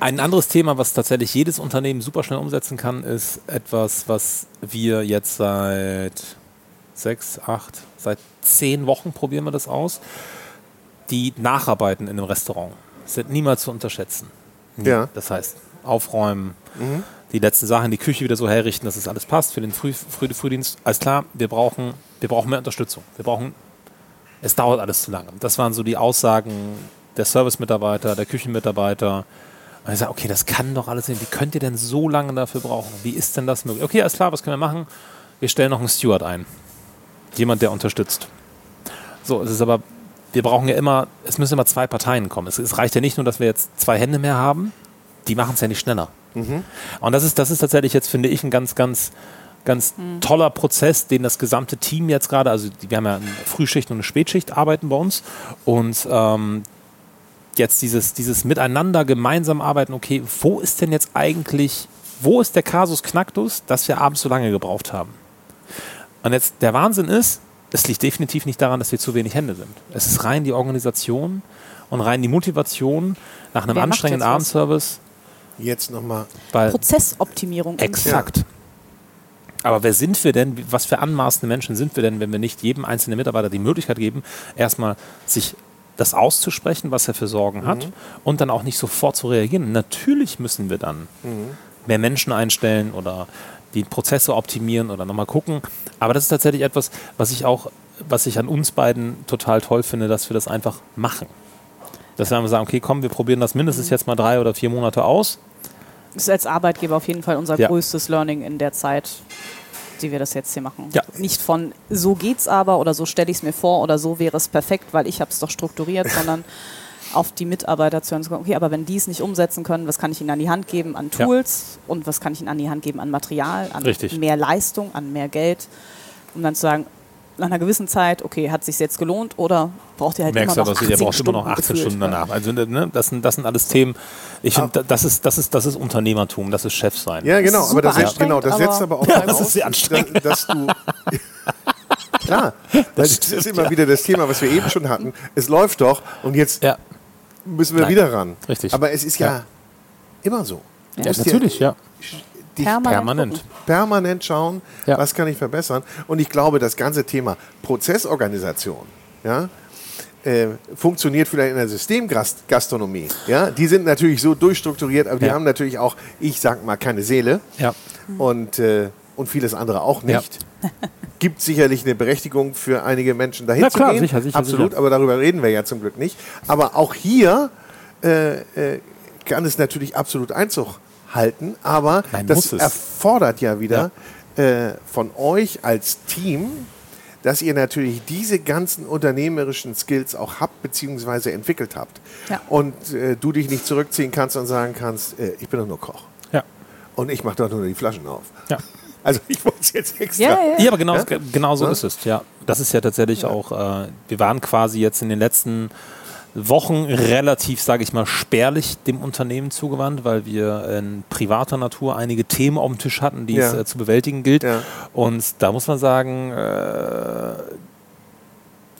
Ein anderes Thema, was tatsächlich jedes Unternehmen super schnell umsetzen kann, ist etwas, was wir jetzt seit sechs, acht, seit zehn Wochen probieren wir das aus. Die Nacharbeiten in einem Restaurant sind niemals zu unterschätzen. Ja. Das heißt, aufräumen, die letzten Sachen, die Küche wieder so herrichten, dass es alles passt für den Früh, Früh, Frühdienst. Alles klar, wir brauchen, wir brauchen mehr Unterstützung. Wir brauchen, es dauert alles zu lange. Das waren so die Aussagen der Service-Mitarbeiter, der Küchenmitarbeiter. Und ich sage, okay, das kann doch alles nicht. Wie könnt ihr denn so lange dafür brauchen? Wie ist denn das möglich? Okay, alles klar, was können wir machen? Wir stellen noch einen Steward ein. Jemand, der unterstützt. So, es ist aber, wir brauchen ja immer, es müssen immer zwei Parteien kommen. Es, es reicht ja nicht nur, dass wir jetzt zwei Hände mehr haben, die machen es ja nicht schneller. Und das ist, das ist tatsächlich jetzt, finde ich, ein ganz, ganz, ganz toller Prozess, den das gesamte Team jetzt gerade, also wir haben ja eine Frühschicht und eine Spätschicht arbeiten bei uns und ähm, jetzt dieses, dieses Miteinander gemeinsam arbeiten, okay, wo ist denn jetzt eigentlich, wo ist der Kasus Knacktus, dass wir abends so lange gebraucht haben? Und jetzt der Wahnsinn ist, es liegt definitiv nicht daran, dass wir zu wenig Hände sind. Es ist rein die Organisation und rein die Motivation nach einem Wer anstrengenden? Abendservice, Jetzt nochmal. Prozessoptimierung. Exakt. Aber wer sind wir denn, was für anmaßende Menschen sind wir denn, wenn wir nicht jedem einzelnen Mitarbeiter die Möglichkeit geben, erstmal sich das auszusprechen, was er für Sorgen hat und dann auch nicht sofort zu reagieren. Natürlich müssen wir dann mehr Menschen einstellen oder die Prozesse optimieren oder nochmal gucken. Aber das ist tatsächlich etwas, was ich auch, was ich an uns beiden total toll finde, dass wir das einfach machen. Dass wir einfach sagen, okay, komm, wir probieren das mindestens jetzt mal drei oder vier Monate aus. Das ist als Arbeitgeber auf jeden Fall unser Ja. größtes Learning in der Zeit, die wir das jetzt hier machen. Ja. Nicht von so geht's aber oder so stelle ich es mir vor oder so wäre es perfekt, weil ich habe es doch strukturiert, sondern auf die Mitarbeiter zu hören, okay, aber wenn die es nicht umsetzen können, was kann ich ihnen an die Hand geben an Ja. Tools und was kann ich ihnen an die Hand geben an Material, an Richtig. mehr Leistung, an mehr Geld, um dann zu sagen, nach einer gewissen Zeit, okay, hat sich jetzt gelohnt oder braucht ihr halt merkst immer aber, noch ihr 18 brauchst immer noch Stunden 18 gefühlt. Stunden danach. Also ne, das, sind, das sind alles Themen. Ich finde, das ist, das, ist, das ist Unternehmertum, das ist Chef sein. Ja, genau, ist aber das, setzt, genau, das setzt aber auch Ja, das ist sehr anstrengend. Dass, dass du. Klar, weil das ist immer wieder das Thema, was wir eben schon hatten. Es läuft doch und jetzt Ja, müssen wir Nein. wieder ran. Richtig. Aber es ist ja, Ja. immer so. Ja, natürlich, ja. Dich Permanent Permanent. permanent schauen, Ja. was kann ich verbessern. Und ich glaube, das ganze Thema Prozessorganisation, ja, äh, funktioniert vielleicht in der Systemgastronomie. Ja? Die sind natürlich so durchstrukturiert, aber die Ja. haben natürlich auch, ich sag mal, keine Seele Ja. und, äh, und vieles andere auch nicht. Gibt sicherlich eine Berechtigung für einige Menschen dahin Na zu klar, gehen. sicher, sicher, Absolut, sicher. aber darüber reden wir ja zum Glück nicht. Aber auch hier äh, äh, kann es natürlich absolut Einzug halten, aber Nein, das erfordert ja wieder äh, von euch als Team, dass ihr natürlich diese ganzen unternehmerischen Skills auch habt bzw. entwickelt habt. Ja. Und äh, du dich nicht zurückziehen kannst und sagen kannst, äh, ich bin doch nur Koch Ja. und ich mache doch nur die Flaschen auf. Ja. Also ich wollte es jetzt extra. Ja, ja, Ja, aber genau, genau so Ja? ist es. Ja, das ist ja tatsächlich auch. Äh, wir waren quasi jetzt in den letzten Wochen relativ, sage ich mal, spärlich dem Unternehmen zugewandt, weil wir in privater Natur einige Themen auf dem Tisch hatten, die Ja. es äh, zu bewältigen gilt. Ja. Und da muss man sagen, äh,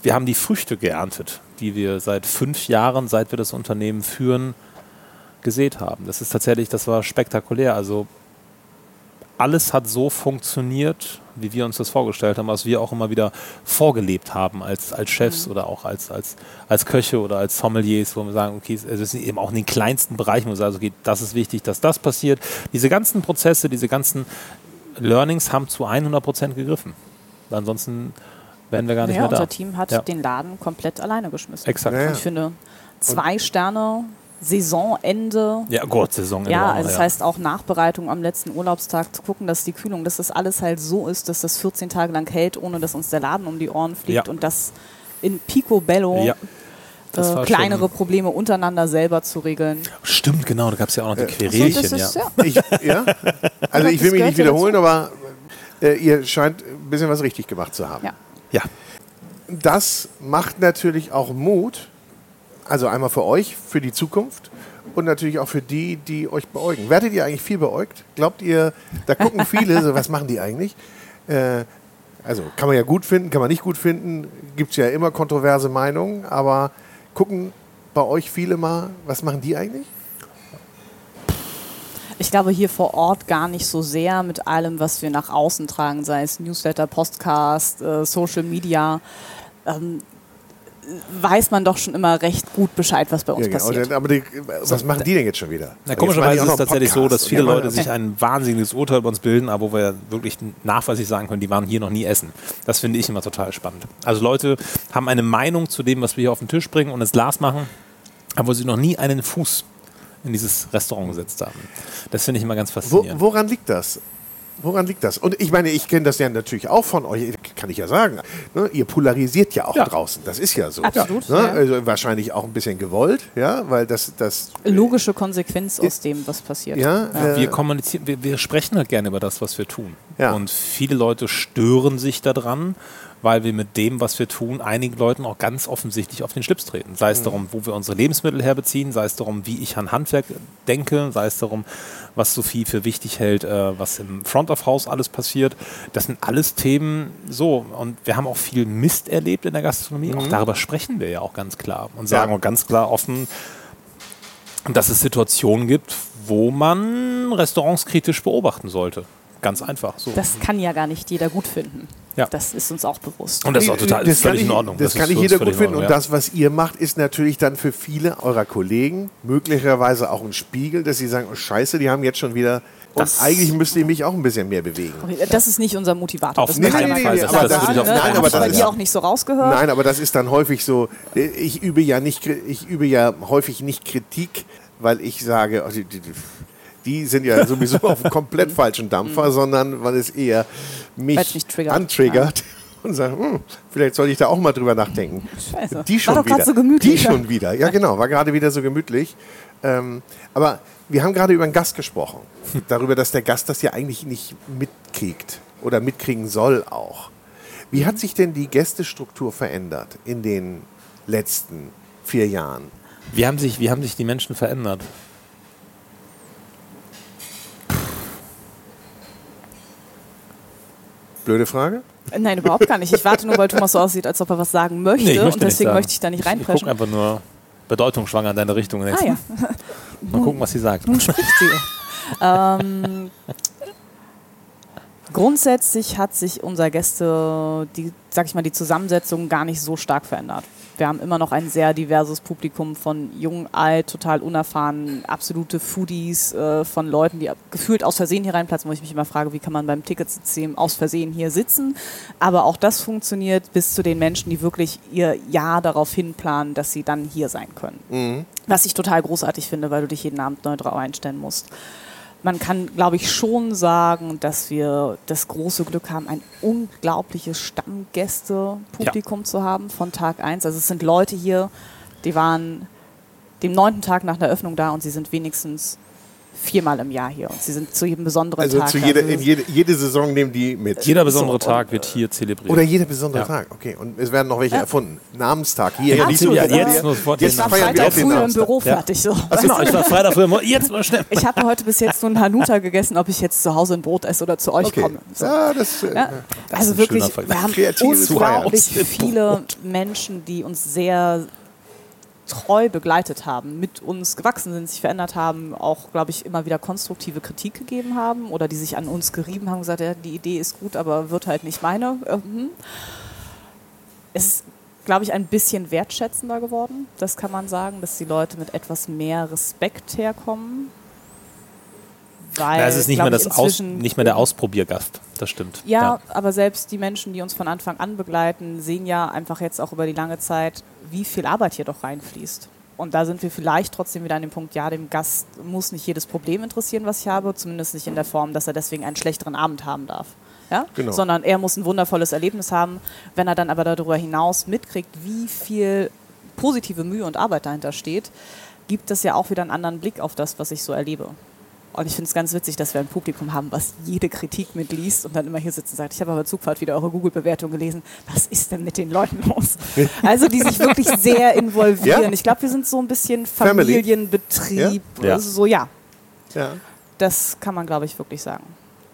wir haben die Früchte geerntet, die wir seit fünf Jahren, seit wir das Unternehmen führen, gesät haben. Das ist tatsächlich, das war spektakulär. Also alles hat so funktioniert, wie wir uns das vorgestellt haben, was wir auch immer wieder vorgelebt haben als, als Chefs oder auch als, als, als Köche oder als Sommeliers, wo wir sagen, okay, es ist eben auch in den kleinsten Bereichen, wo wir sagen, okay, das ist wichtig, dass das passiert. Diese ganzen Prozesse, diese ganzen Learnings haben zu 100 Prozent gegriffen. Ansonsten wären wir gar nicht Ja, mehr da. unser Team hat Ja. den Laden komplett alleine geschmissen. Exakt. Ja, ja. Und ich finde, zwei Sterne, Saisonende. Ja, Gott, Saison. Ja, also das heißt auch Nachbereitung am letzten Urlaubstag zu gucken, dass die Kühlung, dass das alles halt so ist, dass das 14 Tage lang hält, ohne dass uns der Laden um die Ohren fliegt Ja. und das in Picobello Ja. Das äh, kleinere schon- Probleme untereinander selber zu regeln. Stimmt, genau, da gab es ja auch noch die So, Querelchen. das ist, ja. ja. Ich, ja? Also ich will mich nicht ja wiederholen, aber äh, ihr scheint ein bisschen was richtig gemacht zu haben. Ja. ja. Das macht natürlich auch Mut, also einmal für euch, für die Zukunft und natürlich auch für die, die euch beäugen. Werdet ihr eigentlich viel beäugt? Glaubt ihr, da gucken viele, so, was machen die eigentlich? Äh, also kann man ja gut finden, kann man nicht gut finden, gibt es ja immer kontroverse Meinungen, aber gucken bei euch viele mal, was machen die eigentlich? Ich glaube hier vor Ort gar nicht so sehr mit allem, was wir nach außen tragen, sei es Newsletter, Podcast, äh, Social Media. Ähm, weiß man doch schon immer recht gut Bescheid, was bei uns Ja, genau. passiert. Aber die, was machen die denn jetzt schon wieder? Na, komischerweise ist es tatsächlich so, dass viele Leute sich ein wahnsinniges Urteil über uns bilden, aber wo wir wirklich nachweislich sagen können, die waren hier noch nie essen. Das finde ich immer total spannend. Also Leute haben eine Meinung zu dem, was wir hier auf den Tisch bringen und ins Glas machen, aber wo sie noch nie einen Fuß in dieses Restaurant gesetzt haben. Das finde ich immer ganz Wo, faszinierend. woran liegt das? Woran liegt das? Und ich meine, ich kenne das ja natürlich auch von euch, kann ich ja sagen. Ne? Ihr polarisiert ja auch Ja. draußen, das ist ja so. Absolut, Ne? ja. Also wahrscheinlich auch ein bisschen gewollt, ja, weil das, das Logische Konsequenz aus dem, was passiert. ja, äh, wir kommunizieren, wir, wir sprechen halt gerne über das, was wir tun. Ja. Und viele Leute stören sich daran, weil wir mit dem, was wir tun, einigen Leuten auch ganz offensichtlich auf den Schlips treten. Sei Mhm. es darum, wo wir unsere Lebensmittel herbeziehen, sei es darum, wie ich an Handwerk denke, sei es darum, was Sophie für wichtig hält, äh, was im Front of House alles passiert. Das sind alles Themen so. Und wir haben auch viel Mist erlebt in der Gastronomie. Auch darüber sprechen wir ja auch ganz klar und sagen Mhm. Ja. auch ganz klar offen, dass es Situationen gibt, wo man Restaurants kritisch beobachten sollte. Ganz einfach. So. Das kann ja gar nicht jeder gut finden. Ja. Das ist uns auch bewusst. und das ist auch total das kann völlig ich, in Ordnung. Das, ist kann uns jeder gut in finden. Und Ordnung, das, was ihr macht, ist natürlich dann für viele eurer Kollegen möglicherweise auch ein Spiegel, dass sie sagen, oh Scheiße, die haben jetzt schon wieder. Und Das- eigentlich müsste ich mich auch ein bisschen mehr bewegen. Okay, Das ist nicht unser Motivator. Auf das keinen möchte ich mal Fall. Aber das ich ne? nein, aber ich das ist- auch nicht so rausgehört. Nein, aber das ist dann häufig so, ich übe ja nicht, ich übe ja häufig nicht Kritik, weil ich sage, oh, die, sind ja sowieso auf einem komplett falschen Dampfer, sondern weil es eher mich mich triggert. antriggert und sagt, hm, vielleicht soll ich da auch mal drüber nachdenken. Scheiße. Die schon War wieder. so gemütlich, die ja. schon wieder. Ja, genau, war gerade wieder so gemütlich. Ähm, aber wir haben gerade über den Gast gesprochen. Darüber, dass der Gast das ja eigentlich nicht mitkriegt oder mitkriegen soll auch. Wie hat sich denn die Gästestruktur verändert in den letzten vier Jahren? Wie haben sich, wie haben sich die Menschen verändert? Blöde Frage? Nein, überhaupt gar nicht. Ich warte nur, weil Thomas so aussieht, als ob er was sagen möchte. Nee, ich möchte und deswegen möchte ich da nicht Ich gucke reinpreschen. einfach nur bedeutungsschwanger in deine Richtung. Ah ja, Mal gucken, was sie sagt. nun spricht sie. ähm, grundsätzlich hat sich unser Gäste, die, sag ich mal, die Zusammensetzung gar nicht so stark verändert. Wir haben immer noch ein sehr diverses Publikum von jung, alt, total unerfahren, absolute Foodies, äh, von Leuten, die gefühlt aus Versehen hier reinplatzen, wo ich mich immer frage, wie kann man beim Ticketsystem aus Versehen hier sitzen. Aber auch das funktioniert bis zu den Menschen, die wirklich ihr Jahr darauf hinplanen, dass sie dann hier sein können. Was ich total großartig finde, weil du dich jeden Abend neu drauf einstellen musst. Man kann, glaube ich, schon sagen, dass wir das große Glück haben, ein unglaubliches Stammgäste-Publikum zu haben von Tag 1. Also es sind Leute hier, die waren dem neunten Tag nach der Öffnung da und sie sind wenigstens viermal im Jahr hier und sie sind zu jedem besonderen Also Tag. zu jeder, also in jede, jede Saison nehmen die mit. Jeder besondere So, Tag wird hier zelebriert. Oder jeder besondere Ja. Tag, okay. Und es werden noch welche Ja. erfunden. Namenstag hier. Ja, nicht so, ja, jetzt wir- nur sofort jetzt ich war Freitag früher im. Büro fertig. So. genau, ich war Freitag früher, jetzt mal schnell. Ich habe heute bis jetzt nur ein Hanuta gegessen, ob ich jetzt zu Hause ein Brot esse oder zu euch Okay. komme. So. Ja, das, äh, Ja. Also ein wirklich, wir haben Kreatives unglaublich viele Menschen, die uns sehr treu begleitet haben, mit uns gewachsen sind, sich verändert haben, auch, glaube ich, immer wieder konstruktive Kritik gegeben haben oder die sich an uns gerieben haben und gesagt, ja, die Idee ist gut, aber wird halt nicht meine. Mhm. Es ist, glaube ich, ein bisschen wertschätzender geworden, das kann man sagen, dass die Leute mit etwas mehr Respekt herkommen. Weil, Ja, es ist nicht mehr, das Aus, nicht mehr der Ausprobiergast, das stimmt. ja, aber selbst die Menschen, die uns von Anfang an begleiten, sehen ja einfach jetzt auch über die lange Zeit, wie viel Arbeit hier doch reinfließt. Und da sind wir vielleicht trotzdem wieder an dem Punkt, ja, dem Gast muss nicht jedes Problem interessieren, was ich habe, zumindest nicht in der Form, dass er deswegen einen schlechteren Abend haben darf. Ja? Genau. Sondern er muss ein wundervolles Erlebnis haben. Wenn er dann aber darüber hinaus mitkriegt, wie viel positive Mühe und Arbeit dahinter steht, gibt es ja auch wieder einen anderen Blick auf das, was ich so erlebe. Und ich finde es ganz witzig, dass wir ein Publikum haben, was jede Kritik mitliest und dann immer hier sitzt und sagt, ich habe aber Zugfahrt wieder eure Google-Bewertung gelesen. Was ist denn mit den Leuten los? Also die sich wirklich sehr involvieren. Ja. Ich glaube, wir sind so ein bisschen. Familienbetrieb. Ja. Also so, ja, ja. das kann man, glaube ich, wirklich sagen.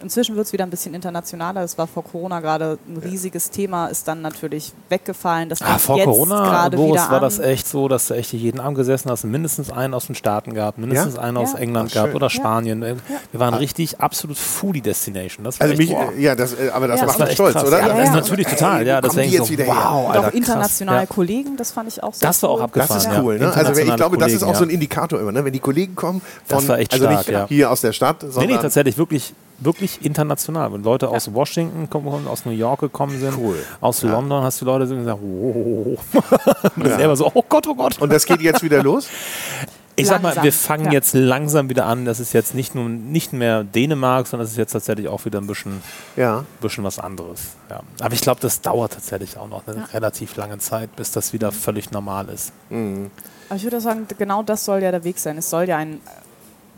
Inzwischen wird es wieder ein bisschen internationaler. Das war vor Corona gerade ein riesiges Thema, ist dann natürlich weggefallen. Das Ah, vor jetzt Corona, gerade Boris, war das echt so, dass du echt jeden Abend gesessen hast und mindestens einen aus den Staaten gehabt, mindestens Ja? einen aus Ja. England Ach, gehabt schön. oder Ja. Spanien. Wir waren richtig absolut Foodie-Destination. Das war Also echt, mich, wow. ja, das, äh, aber das Ja. macht Das echt stolz, krass. oder? Ja, Ja, das ist ja. natürlich total. Ja, Kommen die deswegen jetzt so, wieder wow, Und Alter, auch internationale krass. Ja. Kollegen, das fand ich auch sehr Das war auch cool. abgefahren. Das ist ja. cool, ne? Also ich glaube, das ist auch so ein Indikator immer, ne? Wenn die Kollegen kommen von, Das war echt also nicht ja. hier aus der Stadt, sondern nee, tatsächlich wirklich, wirklich international. Wenn Leute aus Washington kommen, aus New York gekommen sind, Cool. aus Ja. London, hast du Leute die gesagt, oh, und Ja. selber so, oh Gott, oh Gott. und das geht jetzt wieder los. Ich sag mal, Langsam, wir fangen ja. jetzt langsam wieder an. Das ist jetzt nicht nur nicht mehr Dänemark, sondern es ist jetzt tatsächlich auch wieder ein bisschen, Ja. bisschen was anderes. Ja. Aber ich glaube, das dauert tatsächlich auch noch eine relativ lange Zeit, bis das wieder völlig normal ist. Aber ich würde sagen, genau das soll ja der Weg sein. Es soll ja ein,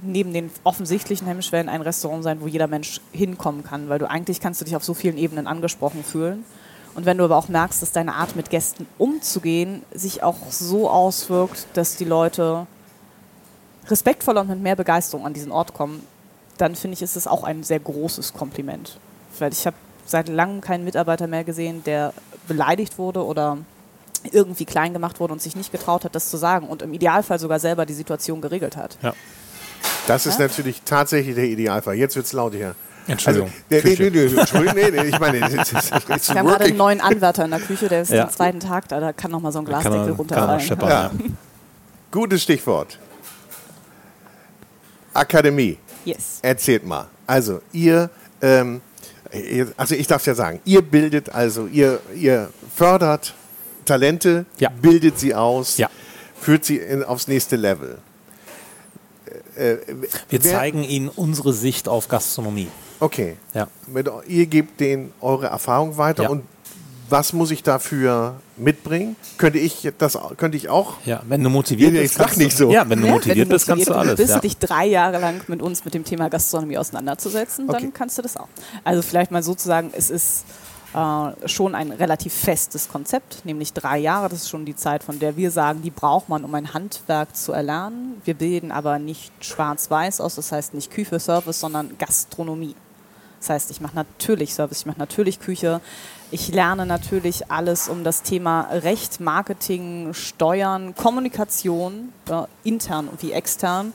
neben den offensichtlichen Hemmschwellen ein Restaurant sein, wo jeder Mensch hinkommen kann, weil du eigentlich kannst du dich auf so vielen Ebenen angesprochen fühlen. Und wenn du aber auch merkst, dass deine Art mit Gästen umzugehen sich auch so auswirkt, dass die Leute respektvoller und mit mehr Begeisterung an diesen Ort kommen, dann finde ich, ist es auch ein sehr großes Kompliment. Weil ich habe seit langem keinen Mitarbeiter mehr gesehen, der beleidigt wurde oder irgendwie klein gemacht wurde und sich nicht getraut hat, das zu sagen und im Idealfall sogar selber die Situation geregelt hat. Ja. Das ist natürlich tatsächlich der Idealfall. Jetzt wird's laut hier. Entschuldigung. Also, nee, nee, nee, Entschuldigung, nee, nee, ich meine, it's, it's, it's Wir haben gerade einen neuen Anwärter in der Küche, der ist Ja. den zweiten Tag da, da kann noch mal so ein Kann Glasdeckel er- er runterfallen. scheppern. Ja. Gutes Stichwort. Akademie. Yes. Erzählt mal. Also, ihr, ähm, ihr- also ich darf ja sagen, ihr bildet also, ihr, ihr fördert Talente, Ja. bildet sie aus, Ja. führt sie in, aufs nächste Level. Äh, Wir wer- zeigen Ihnen unsere Sicht auf Gastronomie. Okay. Ja. Mit, ihr gebt denen eure Erfahrung weiter Ja. und was muss ich dafür mitbringen? Könnte ich das könnte ich auch? Ja, wenn du motiviert bist. ich lach kannst du- nicht so. Ja, wenn du Ja, motiviert wenn bist, kannst du motiviert alles. bist, Ja. dich drei Jahre lang mit uns mit dem Thema Gastronomie auseinanderzusetzen, dann Okay. kannst du das auch. Also vielleicht mal sozusagen, es ist äh, schon ein relativ festes Konzept, nämlich drei Jahre. Das ist schon die Zeit, von der wir sagen, die braucht man, um ein Handwerk zu erlernen. Wir bilden aber nicht schwarz-weiß aus, das heißt nicht Küche, Service, sondern Gastronomie. Das heißt, ich mache natürlich Service, ich mache natürlich Küche. Ich lerne natürlich alles um das Thema Recht, Marketing, Steuern, Kommunikation, ja, intern wie extern.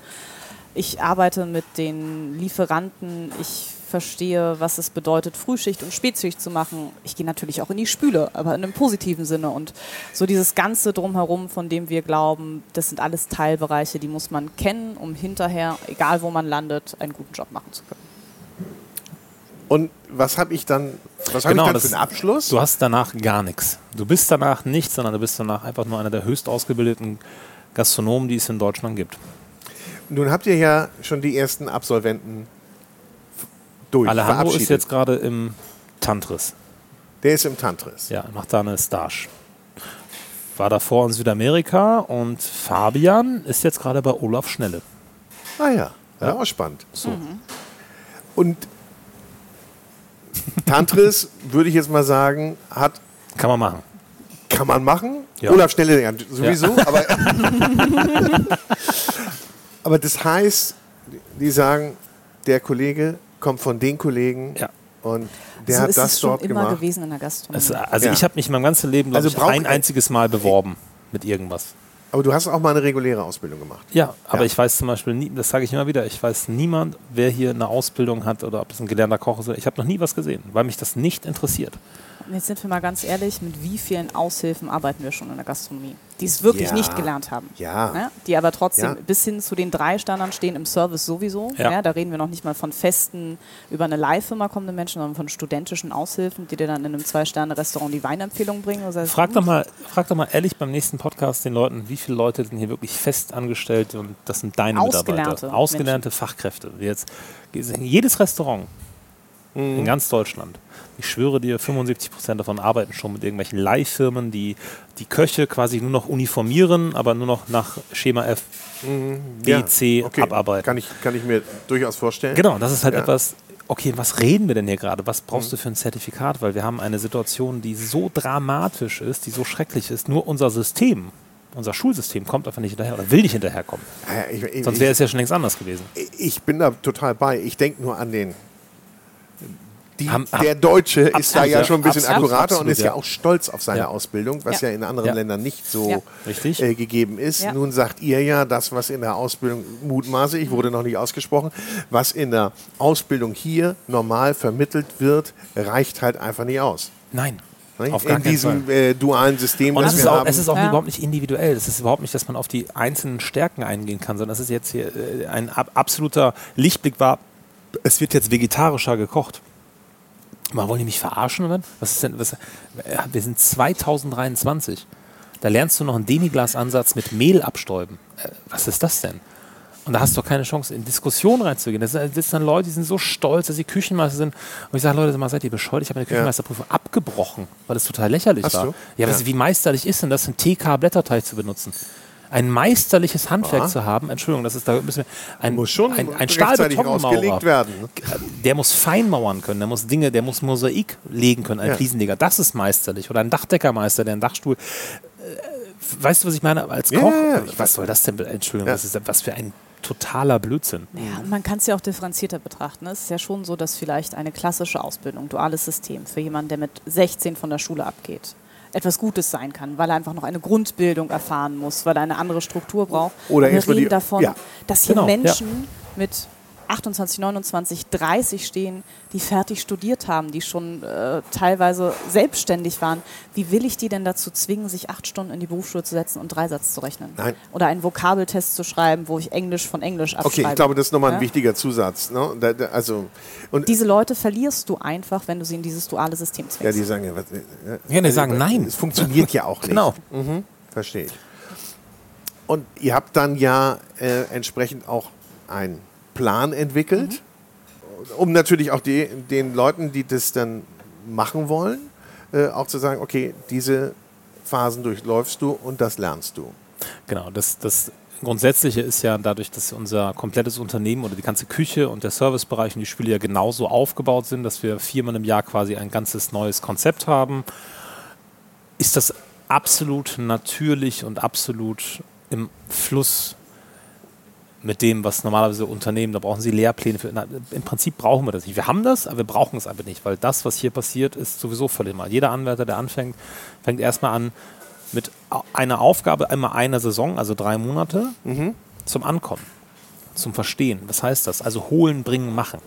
Ich arbeite mit den Lieferanten. Ich verstehe, was es bedeutet, Frühschicht und Spätschicht zu machen. Ich gehe natürlich auch in die Spüle, aber in einem positiven Sinne. Und so dieses Ganze drumherum, von dem wir glauben, das sind alles Teilbereiche, die muss man kennen, um hinterher, egal wo man landet, einen guten Job machen zu können. Und was habe ich dann? Was habe Genau, ich dann für einen Abschluss? Du hast danach gar nichts. Du bist danach nichts, sondern du bist danach einfach nur einer der höchst ausgebildeten Gastronomen, die es in Deutschland gibt. Nun habt ihr ja schon die ersten Absolventen durch Alejandro ist jetzt gerade im Tantris. Der ist im Tantris. Ja, macht da eine Stage. War davor in Südamerika und Fabian ist jetzt gerade bei Olaf Schnelle. Ah ja. Ja, auch spannend. So. Und Tantris, würde ich jetzt mal sagen, hat Kann man machen. kann man machen. Ja. Olaf Schnelle ja, sowieso, aber, aber das heißt, die sagen, der Kollege kommt von den Kollegen Ja. und der so hat ist das es schon dort immer gemacht. gewesen in der Gastronomie. Es, also Ja. ich habe mich mein ganzes Leben, glaube Also ein einziges Mal beworben mit irgendwas. Aber du hast auch mal eine reguläre Ausbildung gemacht. Ja, aber Ja. ich weiß zum Beispiel, nie, das sage ich immer wieder, ich weiß niemand, wer hier eine Ausbildung hat oder ob es ein gelernter Koch ist. Ich habe noch nie was gesehen, weil mich das nicht interessiert. Jetzt sind wir mal ganz ehrlich, mit wie vielen Aushilfen arbeiten wir schon in der Gastronomie, die es wirklich Ja. nicht gelernt haben. Ja. Ne? Die aber trotzdem Ja. bis hin zu den drei Standards stehen im Service sowieso. Ja. Ja. da reden wir noch nicht mal von festen, über eine Leihfirma kommenden Menschen, sondern von studentischen Aushilfen, die dir dann in einem Zwei-Sterne-Restaurant die Weinempfehlung bringen. Also Frag doch, mal, frag doch mal ehrlich beim nächsten Podcast den Leuten, wie viele Leute sind hier wirklich fest angestellt und das sind deine Ausgelernte Mitarbeiter. Ausgelernte Fachkräfte. Wie Jetzt, jedes Restaurant Mhm. in ganz Deutschland, ich schwöre dir, 75 Prozent davon arbeiten schon mit irgendwelchen Leihfirmen, die die Köche quasi nur noch uniformieren, aber nur noch nach Schema F, B, C okay. abarbeiten. Kann ich, kann ich mir durchaus vorstellen. Genau, das ist halt Ja. etwas, okay, was reden wir denn hier gerade? Was brauchst du für ein Zertifikat? Weil wir haben eine Situation, die so dramatisch ist, die so schrecklich ist. Nur unser System, unser Schulsystem kommt einfach nicht hinterher oder will nicht hinterherkommen. Ich, ich, Sonst wäre es ja schon längst anders gewesen. ich, ich bin da total bei. Ich denke nur an den. Die, ham- der Deutsche ist da Absolut, ja ja. schon ein bisschen Absolut, akkurater und absolut, ist ja ja. auch stolz auf seine Ja. Ausbildung, was ja, Ja. in anderen Ja. Ländern nicht so äh, gegeben ist. Ja. Nun sagt ihr ja, das, was in der Ausbildung, mutmaße ich, wurde noch nicht ausgesprochen, was in der Ausbildung hier normal vermittelt wird, reicht halt einfach nicht aus. Nein. In diesem äh, dualen System, Und das es ist, wir auch, haben. es ist auch Ja. überhaupt nicht individuell. Es ist überhaupt nicht, dass man auf die einzelnen Stärken eingehen kann, sondern es ist jetzt hier äh, ein ab absoluter Lichtblick war, es wird jetzt vegetarischer gekocht. Mal wollen die mich verarschen? Oder? Was ist denn, was, äh, wir sind 2023. Da lernst du noch einen Demiglas-Ansatz mit Mehl abstäuben. Äh, was ist das denn? Und da hast du doch keine Chance, in Diskussion reinzugehen. Das sind, das sind dann Leute, die sind so stolz, dass sie Küchenmeister sind. Und ich sage, Leute, mal, seid ihr bescheuert? Ich habe eine Küchenmeisterprüfung abgebrochen, weil das total lächerlich Hast war. du? Ja, Ja. was, wie meisterlich ist denn das, einen TK-Blätterteig zu benutzen? Ein meisterliches Handwerk Ja. zu haben, Entschuldigung, das ist da müssen wir, ein, muss schon ein, ein Stahlbetonmaurer. werden. Der muss feinmauern können, der muss Dinge, der muss Mosaik legen können, ein Ja. Fliesenleger. Das ist meisterlich. Oder ein Dachdeckermeister, der einen Dachstuhl. Äh, Weißt du, was ich meine? Als Koch, ja, ja. was soll das denn? Entschuldigung, Ja. das ist was für ein totaler Blödsinn. Ja, und man kann es ja auch differenzierter betrachten. Es ist ja schon so, dass vielleicht eine klassische Ausbildung, duales System, für jemanden, der mit 16 von der Schule abgeht, etwas Gutes sein kann, weil er einfach noch eine Grundbildung erfahren muss, weil er eine andere Struktur braucht. Oder wir erstmal die- reden davon, ja. dass hier Genau, ja. Menschen mit 28, 29, 30 stehen, die fertig studiert haben, die schon äh, teilweise selbstständig waren. Wie will ich die denn dazu zwingen, sich acht Stunden in die Berufsschule zu setzen und Dreisatz zu rechnen? Nein. Oder einen Vokabeltest zu schreiben, wo ich Englisch von Englisch abschreibe. Okay, ich glaube, das ist nochmal ein Ja? wichtiger Zusatz. Ne? Da, da, also, und Diese Leute verlierst du einfach, wenn du sie in dieses duale System zwingst. ja, die sagen ja, was, ja, Ja, die sagen nein. Es funktioniert ja auch nicht. Genau. Verstehe ich. Und ihr habt dann ja äh, entsprechend auch einen Plan entwickelt, um natürlich auch die, den Leuten, die das dann machen wollen, äh, auch zu sagen, okay, diese Phasen durchläufst du und das lernst du. Genau, das, das Grundsätzliche ist ja dadurch, dass unser komplettes Unternehmen oder die ganze Küche und der Servicebereich und die Spiele ja genauso aufgebaut sind, dass wir viermal im Jahr quasi ein ganzes neues Konzept haben, ist das absolut natürlich und absolut im Fluss mit dem, was normalerweise Unternehmen, da brauchen sie Lehrpläne für. Na, Im Prinzip brauchen wir das nicht. Wir haben das, aber wir brauchen es einfach nicht, weil das, was hier passiert, ist sowieso völlig mal. Jeder Anwärter, der anfängt, fängt erstmal an mit einer Aufgabe, einmal einer Saison, also drei Monate, zum Ankommen, zum Verstehen. Was heißt das? Also holen, bringen, machen.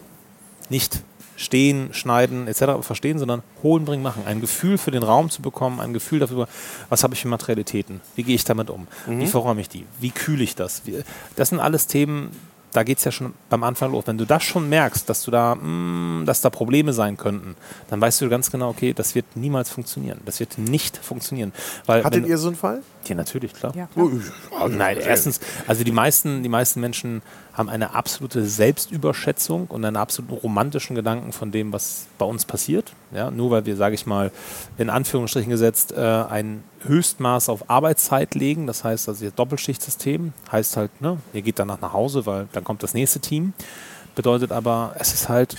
Nicht stehen, schneiden etc. verstehen, sondern holen, bringen, machen. Ein Gefühl für den Raum zu bekommen, ein Gefühl dafür, was habe ich für Materialitäten, wie gehe ich damit um, wie verräume ich die, wie kühle ich das. Das sind alles Themen, da geht es ja schon beim Anfang los. Wenn du das schon merkst, dass du da, mm, dass da Probleme sein könnten, dann weißt du ganz genau, okay, das wird niemals funktionieren. Das wird nicht funktionieren. Weil Hattet wenn, ihr so einen Fall? Ja, natürlich, klar. Ja, klar. Oh, Nein, erstens, also die meisten, die meisten Menschen haben eine absolute Selbstüberschätzung und einen absoluten romantischen Gedanken von dem, was bei uns passiert. Ja, nur weil wir, sage ich mal, in Anführungsstrichen gesetzt, äh, ein Höchstmaß auf Arbeitszeit legen. Das heißt, also ihr Doppelschichtsystem heißt halt, ne, ihr geht danach nach Hause, weil dann kommt das nächste Team. Bedeutet aber, es ist halt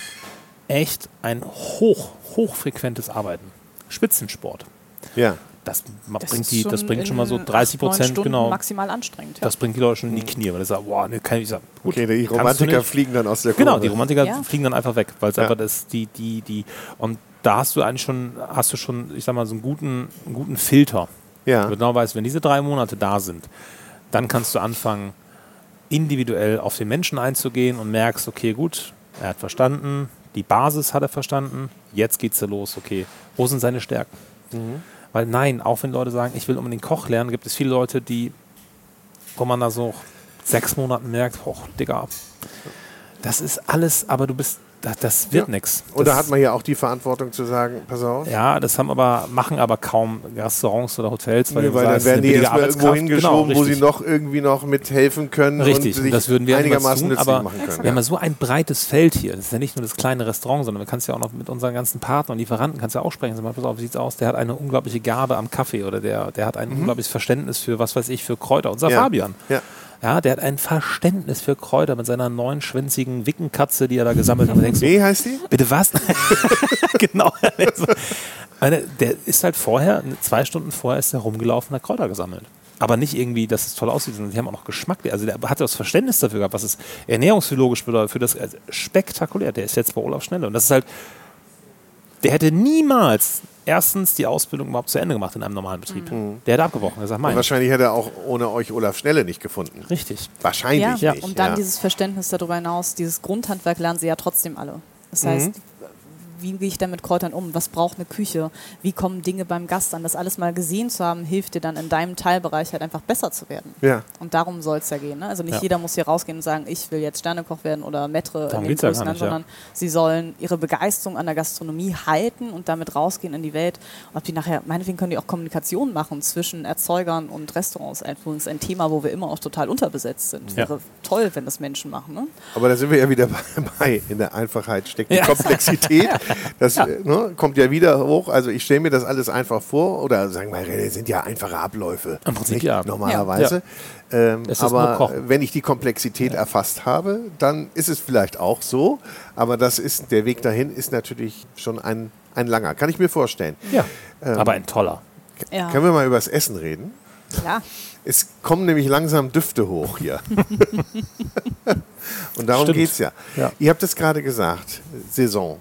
echt ein hoch, hochfrequentes Arbeiten. Spitzensport. Ja. Das, Das bringt, die, das bringt schon mal so in 30 acht, neun Prozent, genau. maximal anstrengend. Ja. Das bringt die Leute schon in die Knie, weil ich sage, boah, ne, kann ich sagen, gut, Okay, die Romantiker fliegen dann aus der Kurve. Genau, die Romantiker Ja. fliegen dann einfach weg, weil es Ja. einfach das, die, die, die, und da hast du eigentlich schon, hast du schon, ich sag mal, so einen guten, einen guten Filter. Ja. Du genau weißt, wenn diese drei Monate da sind, dann kannst du anfangen, individuell auf den Menschen einzugehen und merkst, okay, gut, er hat verstanden, die Basis hat er verstanden, jetzt geht's ja los, okay, wo sind seine Stärken? Mhm. Weil nein, auch wenn Leute sagen, ich will unbedingt Koch lernen, gibt es viele Leute, die, wo man da so sechs Monaten merkt, hoch, Digga, das ist alles, aber du bist, das, das wird Ja. Und da hat man ja auch die Verantwortung zu sagen, pass auf. ja, das haben aber, machen aber kaum Restaurants oder Hotels, weil, Nee, weil dann werden die erstmal irgendwo hingeschoben, Genau, wo sie noch irgendwie noch mithelfen können Richtig, und sich das würden wir einigermaßen tun, aber machen können. wir haben ja so ein breites Feld hier. Das ist ja nicht nur das kleine Restaurant, sondern wir kannst ja auch noch mit unseren ganzen Partnern und Lieferanten kannst ja auch sprechen. Sag mal, pass auf, wie sieht's aus? Der hat eine unglaubliche Gabe am Kaffee oder der, der hat ein unglaubliches Verständnis für, was weiß ich, für Kräuter. Unser Mhm. Ja. Fabian. Ja. Ja, der hat ein Verständnis für Kräuter mit seiner neunschwänzigen Wickenkatze, die er da gesammelt hat. Wie heißt die? Bitte was? genau. Der ist halt vorher, zwei Stunden vorher ist er rumgelaufen, hat Kräuter gesammelt. Aber nicht irgendwie, dass es toll aussieht, sondern die haben auch noch Geschmack. Also der hat das Verständnis dafür gehabt, was es ernährungsphysiologisch bedeutet, für das also spektakulär. Der ist jetzt bei Olaf Schnelle. Und das ist halt, der hätte niemals erstens die Ausbildung überhaupt zu Ende gemacht in einem normalen Betrieb. Der hätte abgebrochen. Er sagt, Und mein. wahrscheinlich hätte er auch ohne euch Olaf Schnelle nicht gefunden. Richtig. Wahrscheinlich ja, nicht. und dann ja. dieses Verständnis darüber hinaus, dieses Grundhandwerk lernen sie ja trotzdem alle. Das heißt, wie gehe ich denn mit Kräutern um? Was braucht eine Küche? Wie kommen Dinge beim Gast an? Das alles mal gesehen zu haben, hilft dir dann in deinem Teilbereich halt einfach besser zu werden. ja. Und darum soll es ja gehen. Ne? Also nicht Ja. jeder muss hier rausgehen und sagen, ich will jetzt Sternekoch werden oder Darum in den geht's ja Größen, nicht, ja. sondern sie sollen ihre Begeisterung an der Gastronomie halten und damit rausgehen in die Welt. Ob die nachher, meinetwegen können die auch Kommunikation machen zwischen Erzeugern und Restaurants. Übrigens ein Thema, wo wir immer auch total unterbesetzt sind. Ja. Wäre toll, wenn das Menschen machen. Ne? Aber da sind wir ja wieder bei. In der Einfachheit steckt die Ja. Komplexität. Das äh, ne, kommt ja wieder hoch. Also ich stelle mir das alles einfach vor. Oder sagen wir, das sind ja einfache Abläufe. Im Prinzip nicht? ja. Normalerweise. Ähm, ist nur aber wenn ich die Komplexität erfasst habe, dann ist es vielleicht auch so. Aber das ist, der Weg dahin ist natürlich schon ein, ein langer. Kann ich mir vorstellen. Ja. Aber ein toller. Ja, Können wir mal über das Essen reden? klar. Es kommen nämlich langsam Düfte hoch hier. Und darum geht es ja. Ja. Ihr habt es gerade gesagt, Saison.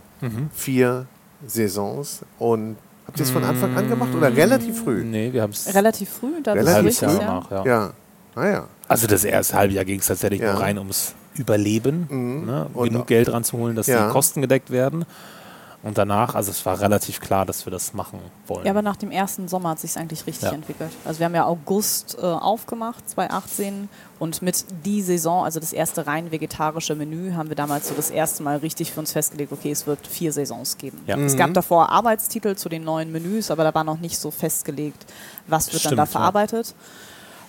Vier Saisons. Und habt ihr es von Anfang an gemacht oder relativ früh? Nee, wir haben es Relativ früh, da Relativ früh? Jahr ja. nach, ja. Ja. Naja. Also das erste halbe Jahr ging es tatsächlich Ja. nur rein ums Überleben, ne? Und- genug Geld ranzuholen, dass Ja. die Kosten gedeckt werden. Und danach, also es war relativ klar, dass wir das machen wollen. Ja, aber nach dem ersten Sommer hat sich eigentlich richtig Ja. entwickelt. Also wir haben ja August äh, aufgemacht, 2018, und mit die Saison, also das erste rein vegetarische Menü, haben wir damals so das erste Mal richtig für uns festgelegt, okay, es wird vier Saisons geben. Ja. Es gab davor Arbeitstitel zu den neuen Menüs, aber da war noch nicht so festgelegt, was wird dann da Stimmt, ja.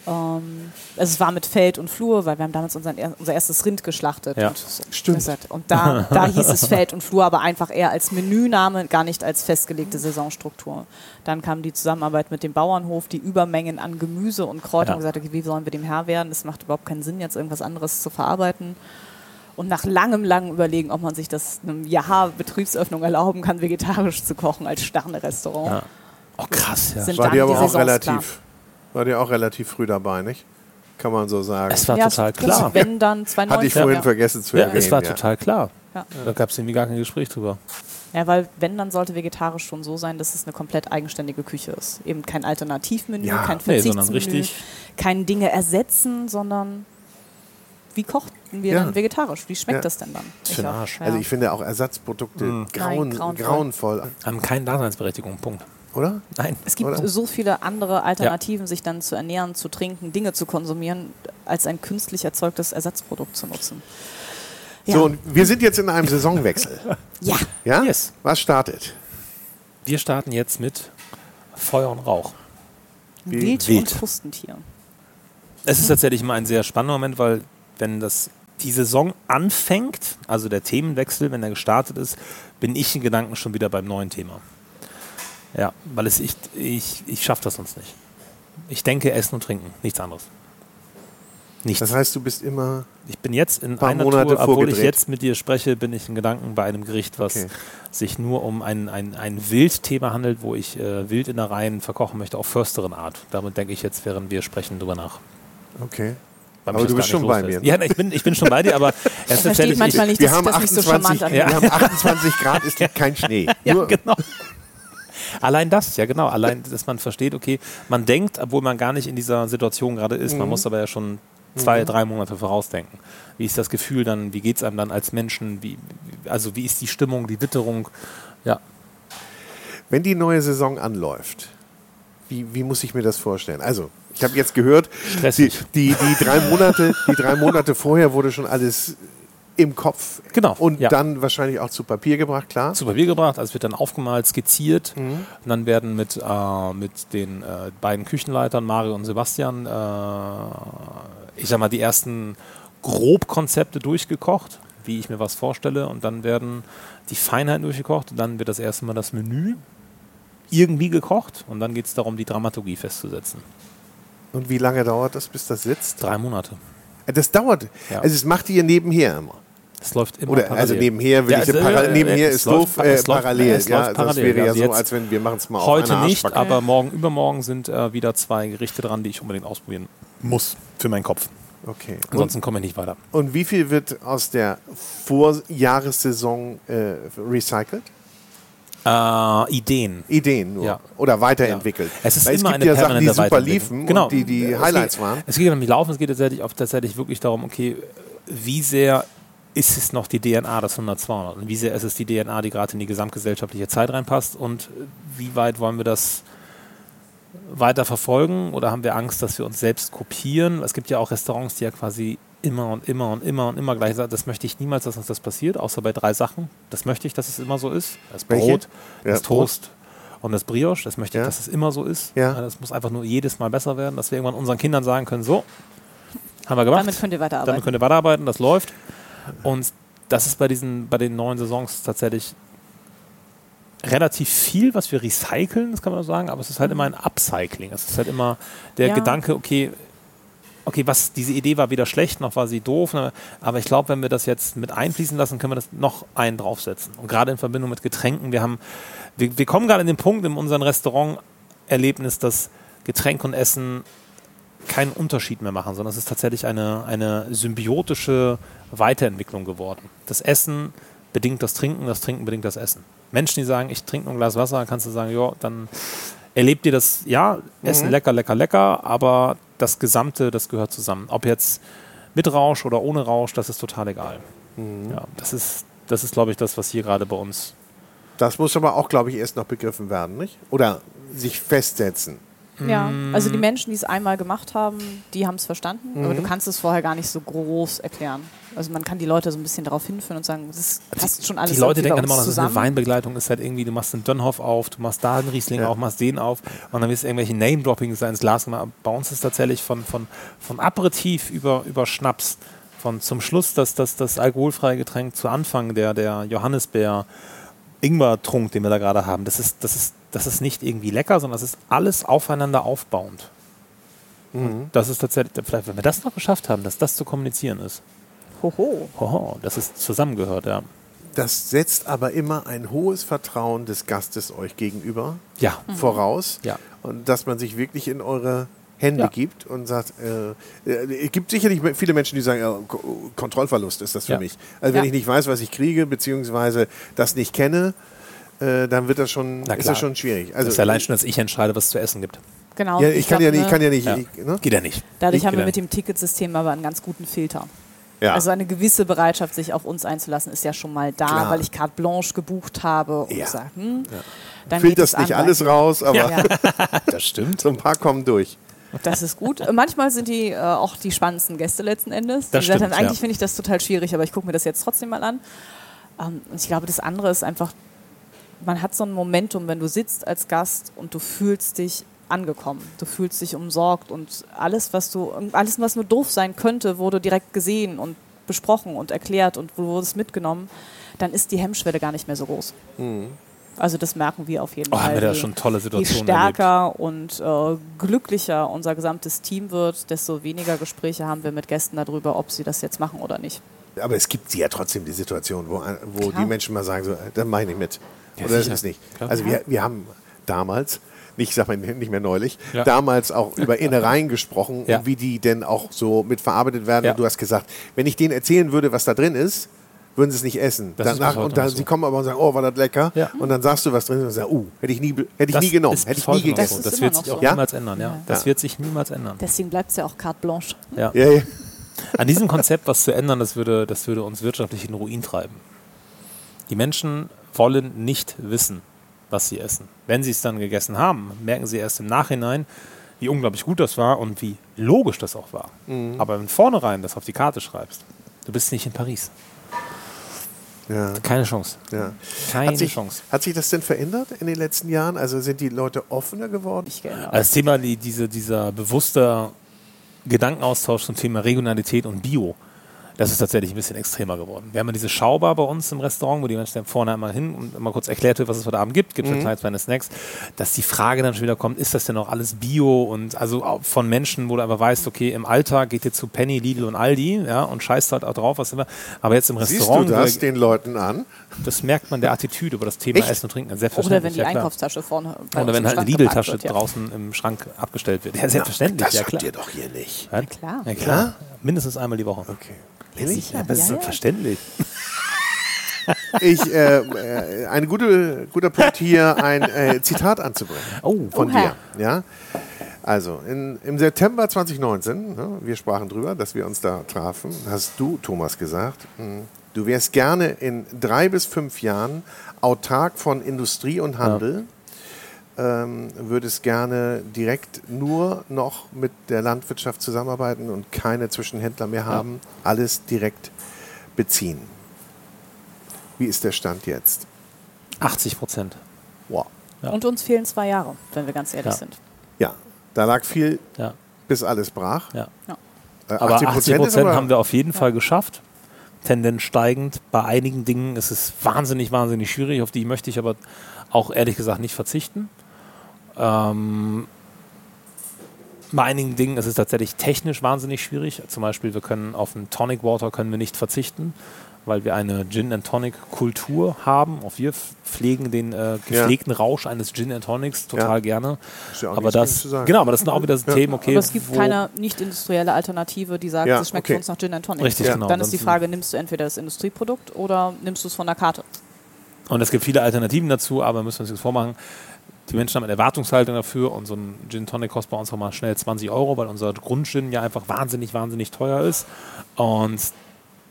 Ähm, also es war mit Feld und Flur, weil wir haben damals unseren, er- unser erstes Rind geschlachtet. Ja. Und, so. Stimmt. Hat- Und da, da hieß es Feld und Flur, aber einfach eher als Menüname, gar nicht als festgelegte Saisonstruktur. Dann kam die Zusammenarbeit mit dem Bauernhof, die Übermengen an Gemüse und Kräutern Ja. und gesagt, okay, wie sollen wir dem Herr werden? Das macht überhaupt keinen Sinn, jetzt irgendwas anderes zu verarbeiten. Und nach langem, langem Überlegen, ob man sich das einem Jahr Betriebsöffnung erlauben kann, vegetarisch zu kochen als Sterne-Restaurant. Ja. Oh krass, ja. Sind War die aber auch Saisons relativ, war dir auch relativ früh dabei, nicht? Kann man so sagen. Es war Ja, total klar. Wenn dann 2019. Hatte ich vorhin ja. vergessen zu Ja, erwähnen. es war ja. total klar. Ja. Da gab es irgendwie gar kein Gespräch drüber. Ja, weil wenn, dann sollte vegetarisch schon so sein, dass es eine komplett eigenständige Küche ist. Eben kein Alternativmenü, Ja. kein Nee, sondern Verzichtsmenü, richtig. kein Dinge ersetzen, sondern wie kochten wir Ja. dann vegetarisch? Wie schmeckt Ja. das denn dann? Für den auch, Arsch. Ja. Also ich finde auch Ersatzprodukte grauen, Nein, grauenvoll. grauenvoll, Haben keine Daseinsberechtigung. Punkt. Oder? Nein. es gibt oder? so viele andere Alternativen, sich dann zu ernähren, zu trinken, Dinge zu konsumieren, als ein künstlich erzeugtes Ersatzprodukt zu nutzen. Ja. So, und wir sind jetzt in einem Saisonwechsel. ja. Ja? Yes. Was startet? Wir starten jetzt mit Feuer und Rauch. Wildtier Wild. und Krustentier. Es ist tatsächlich immer ein sehr spannender Moment, weil wenn das die Saison anfängt, also der Themenwechsel, wenn er gestartet ist, bin ich in Gedanken schon wieder beim neuen Thema. Ja, weil es ich, ich, ich schaffe das sonst nicht. Ich denke Essen und Trinken, nichts anderes. Nichts. Das heißt, du bist immer. Ich bin jetzt in paar einer Monate Tour, obwohl ich jetzt mit dir spreche, bin ich in Gedanken bei einem Gericht, was Okay. sich nur um ein, ein, ein Wildthema handelt, wo ich äh, Wildinnereien verkochen möchte auf försteren Art. Damit denke ich jetzt, während wir sprechen, drüber nach. Okay. Aber du bist schon bei mir, Ja, ich bin, ich bin schon bei dir, aber es ist manchmal ich, nicht, Wir dass haben, das nicht so charmant 28, anhört. wir haben 28 Grad, es liegt kein Schnee. ja, Nur, genau. Allein das, ja genau. Allein, dass man versteht, okay, man denkt, obwohl man gar nicht in dieser Situation gerade ist, Mhm. man muss aber ja schon zwei, drei Monate vorausdenken. Wie ist das Gefühl dann, wie geht es einem dann als Menschen, wie, also wie ist die Stimmung, die Witterung, ja. Wenn die neue Saison anläuft, wie, wie muss ich mir das vorstellen? Also, ich habe jetzt gehört, die, die, die, drei Monate, die drei Monate vorher wurde schon alles im Kopf Genau, und ja. dann wahrscheinlich auch zu Papier gebracht, klar. zu Papier gebracht, also es wird dann aufgemalt, skizziert Mhm. und dann werden mit, äh, mit den äh, beiden Küchenleitern, Mario und Sebastian, äh, ich sag mal, die ersten Grobkonzepte durchgekocht, wie ich mir was vorstelle und dann werden die Feinheiten durchgekocht und dann wird das erste Mal das Menü irgendwie gekocht und dann geht es darum, die Dramaturgie festzusetzen. Und wie lange dauert das, bis das sitzt? Drei Monate. Das dauert. Ja. Also, es macht ihr nebenher immer. Das läuft immer Oder parallel. also nebenher, will Ja, ich also, äh, nebenher es ist läuft- doof, äh, es läuft- parallel. es ja, läuft das parallel. wäre ja Also so, als wenn wir machen es mal Heute nicht, aber morgen, übermorgen sind äh, wieder zwei Gerichte dran, die ich unbedingt ausprobieren muss für meinen Kopf. Okay. Und, Ansonsten komme ich nicht weiter. und wie viel wird aus der Vorjahressaison äh, recycelt? Äh, Ideen. Ideen nur. Ja. Oder weiterentwickelt. Es ist Weil immer es gibt eine ja Sachen, die super liefen Genau. die, die Es Highlights geht, waren. Es geht um nicht laufen, es geht tatsächlich, auch tatsächlich wirklich darum, okay, wie sehr ist es noch die DNA des 100, 200 und wie sehr ist es die DNA, die gerade in die gesamtgesellschaftliche Zeit reinpasst und wie weit wollen wir das weiter verfolgen oder haben wir Angst, dass wir uns selbst kopieren? Es gibt ja auch Restaurants, die ja quasi immer und immer und immer und immer gleich sagen, das möchte ich niemals, dass uns das passiert, außer bei drei Sachen. Das möchte ich, dass es immer so ist. Das Welche? Brot, Ja, das Toast und das Brioche. Das möchte ich, Ja. dass es immer so ist. Ja. Das muss einfach nur jedes Mal besser werden, dass wir irgendwann unseren Kindern sagen können, so, haben wir gemacht. Damit könnt ihr weiterarbeiten. Damit könnt ihr weiterarbeiten, das läuft. Und das ist bei diesen, bei den neuen Saisons tatsächlich relativ viel, was wir recyceln, das kann man so sagen, aber es ist halt immer ein Upcycling. Es ist halt immer der Ja. Gedanke, okay, okay, was diese Idee war weder schlecht noch war sie doof, ne, aber ich glaube, wenn wir das jetzt mit einfließen lassen, können wir das noch einen draufsetzen. Und gerade in Verbindung mit Getränken, wir haben, wir, wir kommen gerade an den Punkt in unserem Restaurant-Erlebnis, dass Getränk und Essen keinen Unterschied mehr machen, sondern es ist tatsächlich eine, eine symbiotische Weiterentwicklung geworden. Das Essen bedingt das Trinken, das Trinken bedingt das Essen. Menschen, die sagen, ich trinke nur ein Glas Wasser, kannst du sagen, ja, dann erlebt ihr das, ja, Essen lecker, lecker, lecker, aber das Gesamte, das gehört zusammen. Ob jetzt mit Rausch oder ohne Rausch, das ist total egal. Ja, das ist, das ist, glaube ich, das, was hier gerade bei uns Das muss aber auch, glaube ich, erst noch begriffen werden, nicht? Oder sich festsetzen. Ja, also Mm. die Menschen, die es einmal gemacht haben, die haben es verstanden, aber Mhm. du kannst es vorher gar nicht so groß erklären. Also man kann die Leute so ein bisschen darauf hinführen und sagen, das passt schon alles Die Leute denken dann immer, uns noch, das ist eine. Weinbegleitung, ist halt irgendwie, du machst einen Dönhoff auf, du machst da einen Riesling Ja. auf, machst den auf und dann wirst du irgendwelche Name-Droppings ins Glas gemacht. Bei uns ist tatsächlich von, von, vom Aperitif über, über Schnaps, von zum Schluss das, das, das alkoholfreie Getränk zu Anfang, der, der Johannisbeer Ingwer-Trunk, den wir da gerade haben, das ist, das, ist, das ist nicht irgendwie lecker, sondern das ist alles aufeinander aufbauend. Und Das ist tatsächlich, vielleicht, wenn wir das noch geschafft haben, dass das zu kommunizieren ist. Hoho. Hoho, dass es zusammengehört, ja. Das setzt aber immer ein hohes Vertrauen des Gastes euch gegenüber Ja, voraus. Ja. Und dass man sich wirklich in eure Hände Ja. gibt und sagt, äh, äh, es gibt sicherlich viele Menschen, die sagen, ja, Ko- Kontrollverlust ist das für Ja. mich. Also wenn Ja. ich nicht weiß, was ich kriege, beziehungsweise das nicht kenne, äh, dann wird das schon, ist das schon schwierig. Also das ist allein schon, dass ich entscheide, was es zu essen gibt. Genau. ja, ich, kann ja nicht, ich kann ja nicht, Ja. ich, ne? Geht ja nicht. Dadurch Ich haben wir mit ja dem Ticketsystem aber einen ganz guten Filter. Ja. Also eine gewisse Bereitschaft, sich auf uns einzulassen, ist ja schon mal da, Klar. weil ich carte blanche gebucht habe und Ja. sage, hm, dann geht Filterst es nicht an, alles raus, aber Ja, Das stimmt. so ein paar kommen durch. Das ist gut. Manchmal sind die äh, auch die spannendsten Gäste letzten Endes. Das die stimmt, dann, eigentlich ja. finde ich das total schwierig, aber ich gucke mir das jetzt trotzdem mal an. Ähm, und ich glaube, das andere ist einfach, man hat so ein Momentum, wenn du sitzt als Gast und du fühlst dich angekommen. Du fühlst dich umsorgt und alles, was du, alles, was nur doof sein könnte, wurde direkt gesehen und besprochen und erklärt und du wurdest mitgenommen, dann ist die Hemmschwelle gar nicht mehr so groß. Mhm. Also das merken wir auf jeden Oh, Fall. haben wir da Je- schon tolle Je Situationen stärker und äh, glücklicher unser gesamtes Team wird, desto weniger Gespräche haben wir mit Gästen darüber, ob sie das jetzt machen oder nicht. Aber es gibt ja trotzdem die Situation, wo, wo Klar. die Menschen mal sagen, so, äh, da mache ich nicht mit. Ja, Oder das sicher. ist nicht. Klar. Also wir, wir haben damals, nicht, ich sag mal nicht mehr neulich, Ja. damals auch über Innereien gesprochen Ja. und wie die denn auch so mit verarbeitet werden. Ja. Und du hast gesagt, wenn ich denen erzählen würde, was da drin ist, würden sie es nicht essen. Das Danach, und dann, so. sie kommen aber und sagen, oh, war das lecker. Ja. Und dann sagst du was drin und sagst, uh, hätte ich nie, hätte ich Das nie genommen, hätte ich nie gegessen. so. Das Das, wird sich auch so. Ja? niemals ändern. Ja. Ja. Das wird sich niemals ändern. Deswegen bleibt es ja auch carte blanche. Ja. Ja, ja. An diesem Konzept was zu ändern, das würde, das würde uns wirtschaftlich in Ruin treiben. Die Menschen wollen nicht wissen, was sie essen. Wenn sie es dann gegessen haben, merken sie erst im Nachhinein, wie unglaublich gut das war und wie logisch das auch war. Aber wenn vornherein das auf die Karte schreibst, du bist nicht in Paris. Ja. Keine Chance. Ja. Keine Hat sich, Chance. hat sich das denn verändert in den letzten Jahren? Also sind die Leute offener geworden? Also das Thema, die, diese, dieser bewusste Gedankenaustausch zum Thema Regionalität und Bio, das ist tatsächlich ein bisschen extremer geworden. Wir haben ja diese Schaubar bei uns im Restaurant, wo die Menschen dann vorne einmal hin und mal kurz erklärt wird, was es heute Abend gibt, gibt es mhm. kleine Snacks, dass die Frage dann schon wieder kommt, ist das denn auch alles Bio und also von Menschen, wo du aber weißt, okay, im Alltag geht ihr zu Penny, Lidl und Aldi, ja, und scheißt halt auch drauf, was immer, aber jetzt im Restaurant, Siehst du das den Leuten an? Das merkt man der Attitüde über das Thema Echt? Essen und Trinken, Oder selbstverständlich. wenn die ja. Einkaufstasche vorne Oder wenn halt eine Lidl-Tasche ja. draußen im Schrank abgestellt wird. Ja, selbstverständlich, Das ja habt klar. ihr doch hier nicht. Ja, klar. Ja, klar. Mindestens einmal die Woche. Okay. Ja, Ehrlich? sicher. Das ist Ja, ja. selbstverständlich. Ich, äh, äh, ein gute, guter Punkt hier, ein äh, Zitat anzubringen Oh, von Oha. dir. Ja? Also, in, im September 2019, ne, wir sprachen drüber, dass wir uns da trafen, hast du, Thomas, gesagt, mh, du wärst gerne in drei bis fünf Jahren autark von Industrie und Handel, ähm, würdest gerne direkt nur noch mit der Landwirtschaft zusammenarbeiten und keine Zwischenhändler mehr haben, alles direkt beziehen. Wie ist der Stand jetzt? 80 Prozent. Wow. Ja. Und uns fehlen zwei Jahre, wenn wir ganz ehrlich Ja. sind. Ja, da lag viel, Ja, bis alles brach. ja. Äh, Aber 80 ist Prozent aber- haben wir auf jeden Fall geschafft. Tendenz steigend. Bei einigen Dingen ist es wahnsinnig, wahnsinnig schwierig. Auf die möchte ich aber auch ehrlich gesagt nicht verzichten. Ähm, bei einigen Dingen ist es tatsächlich technisch wahnsinnig schwierig. Zum Beispiel, wir können auf einen Tonic Water können wir nicht verzichten, weil wir eine Gin and Tonic Kultur haben. Auch wir pflegen den äh, gepflegten Rausch eines Gin and Tonics total Ja. gerne. Ist ja auch aber das, zu sagen. genau, aber das sind auch wieder so Themen, okay. Aber es gibt wo- keine nicht industrielle Alternative, die sagt, Ja, es schmeckt okay. für uns nach Gin and Tonic. Richtig, Ja. genau. Dann ist die Frage, nimmst du entweder das Industrieprodukt oder nimmst du es von der Karte? Und es gibt viele Alternativen dazu, aber müssen wir uns jetzt vormachen. Die Menschen haben eine Erwartungshaltung dafür und so ein Gin Tonic kostet bei uns auch mal schnell 20 Euro, weil unser Grundgin ja einfach wahnsinnig, wahnsinnig teuer ist. Und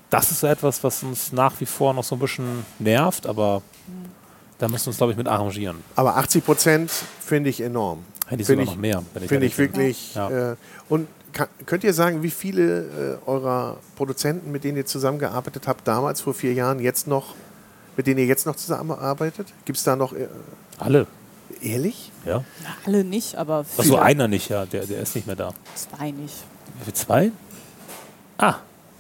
das ist so etwas, was uns nach wie vor noch so ein bisschen nervt, aber da müssen wir uns, glaube ich, mit arrangieren. Aber 80 Prozent finde ich enorm. Hätte ich Finde sogar noch mehr. wenn Finde ich wirklich. Ja. Äh, und kann, könnt ihr sagen, wie viele äh, eurer Produzenten, mit denen ihr zusammengearbeitet habt, damals vor vier Jahren, jetzt noch, mit denen ihr jetzt noch zusammenarbeitet? Gibt es da noch. Äh, Alle, ehrlich? ja. Na, alle nicht, aber Achso, viele. einer nicht, ja, der, der ist nicht mehr da. Zwei nicht. Wie viel? Zwei? Ah,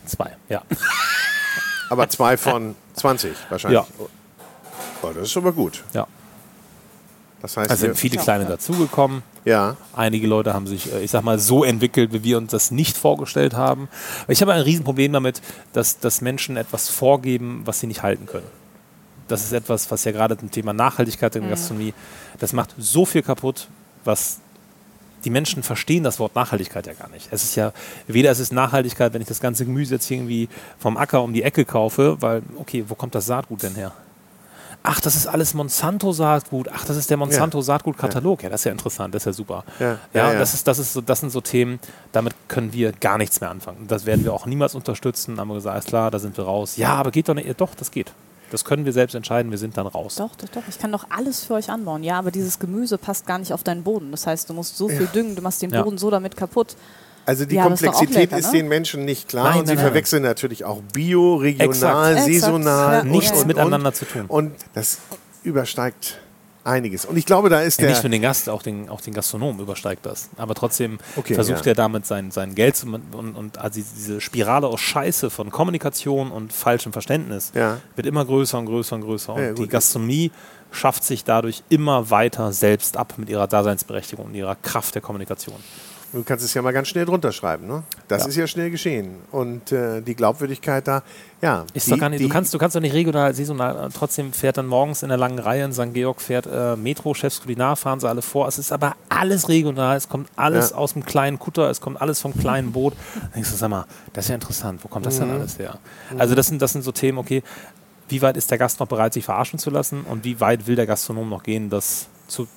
zwei, ja. Aber zwei von 20 wahrscheinlich. Ja. Oh, das ist schon mal gut. ja. Das heißt, Also sind viele kleine dazugekommen. ja, Einige Leute haben sich, äh, ich sag mal, so entwickelt, wie wir uns das nicht vorgestellt haben. Ich habe ein Riesenproblem damit, dass, dass Menschen etwas vorgeben, was sie nicht halten können. Das ist etwas, was ja gerade zum Thema Nachhaltigkeit in der Gastronomie, das macht so viel kaputt, was die Menschen verstehen das Wort Nachhaltigkeit ja gar nicht. Es ist ja, weder ist es Nachhaltigkeit, wenn ich das ganze Gemüse jetzt irgendwie vom Acker um die Ecke kaufe, weil, okay, wo kommt das Saatgut denn her? Ach, das ist alles Monsanto-Saatgut. Ach, das ist der Monsanto-Saatgut-Katalog. Ja, das ist ja interessant, das ist ja super. Ja, Ja, ja. Das, ist, das, ist so, das sind so Themen, damit können wir gar nichts mehr anfangen. Das werden wir auch niemals unterstützen. Dann haben wir gesagt, alles klar, da sind wir raus. Ja, aber geht doch nicht. Doch, das geht. Das können wir selbst entscheiden, wir sind dann raus. Doch, doch, doch. Ich kann doch alles für euch anbauen. Ja, aber dieses Gemüse passt gar nicht auf deinen Boden. Das heißt, du musst so viel düngen, du machst den Ja. Boden so damit kaputt. Also die Ja, das ist Komplexität lecker, ist ne? den Menschen nicht klar Nein, und sie nein, nein. verwechseln natürlich auch Bio, regional, Exakt. saisonal. Ja, und, Nichts und, miteinander und. zu tun. Und das übersteigt einiges. Und ich glaube, da ist Ja, der. nicht nur den Gast, auch den, auch den Gastronom übersteigt das. Aber trotzdem Okay, versucht ja. er damit sein, sein Geld zu, und, und also diese Spirale aus Scheiße von Kommunikation und falschem Verständnis Ja. wird immer größer und größer und größer. Und die. Gastronomie schafft sich dadurch immer weiter selbst ab mit ihrer Daseinsberechtigung und ihrer Kraft der Kommunikation. Du kannst es ja mal ganz schnell drunter schreiben. Ne? Das Ja. ist ja schnell geschehen. Und äh, die Glaubwürdigkeit da, ja. Ist die, doch gar nicht, du, kannst, du kannst doch nicht regional, saisonal, äh, trotzdem fährt dann morgens in der langen Reihe in St. Georg, fährt äh, Metro, Chefs Kulinar, fahren sie alle vor. Es ist aber alles regional, es kommt alles Ja. aus dem kleinen Kutter, es kommt alles vom kleinen Boot. Da denkst du, sag mal, das ist ja interessant, wo kommt das Mhm. denn alles her? Also das sind, das sind so Themen, okay, wie weit ist der Gast noch bereit, sich verarschen zu lassen und wie weit will der Gastronom noch gehen, das zu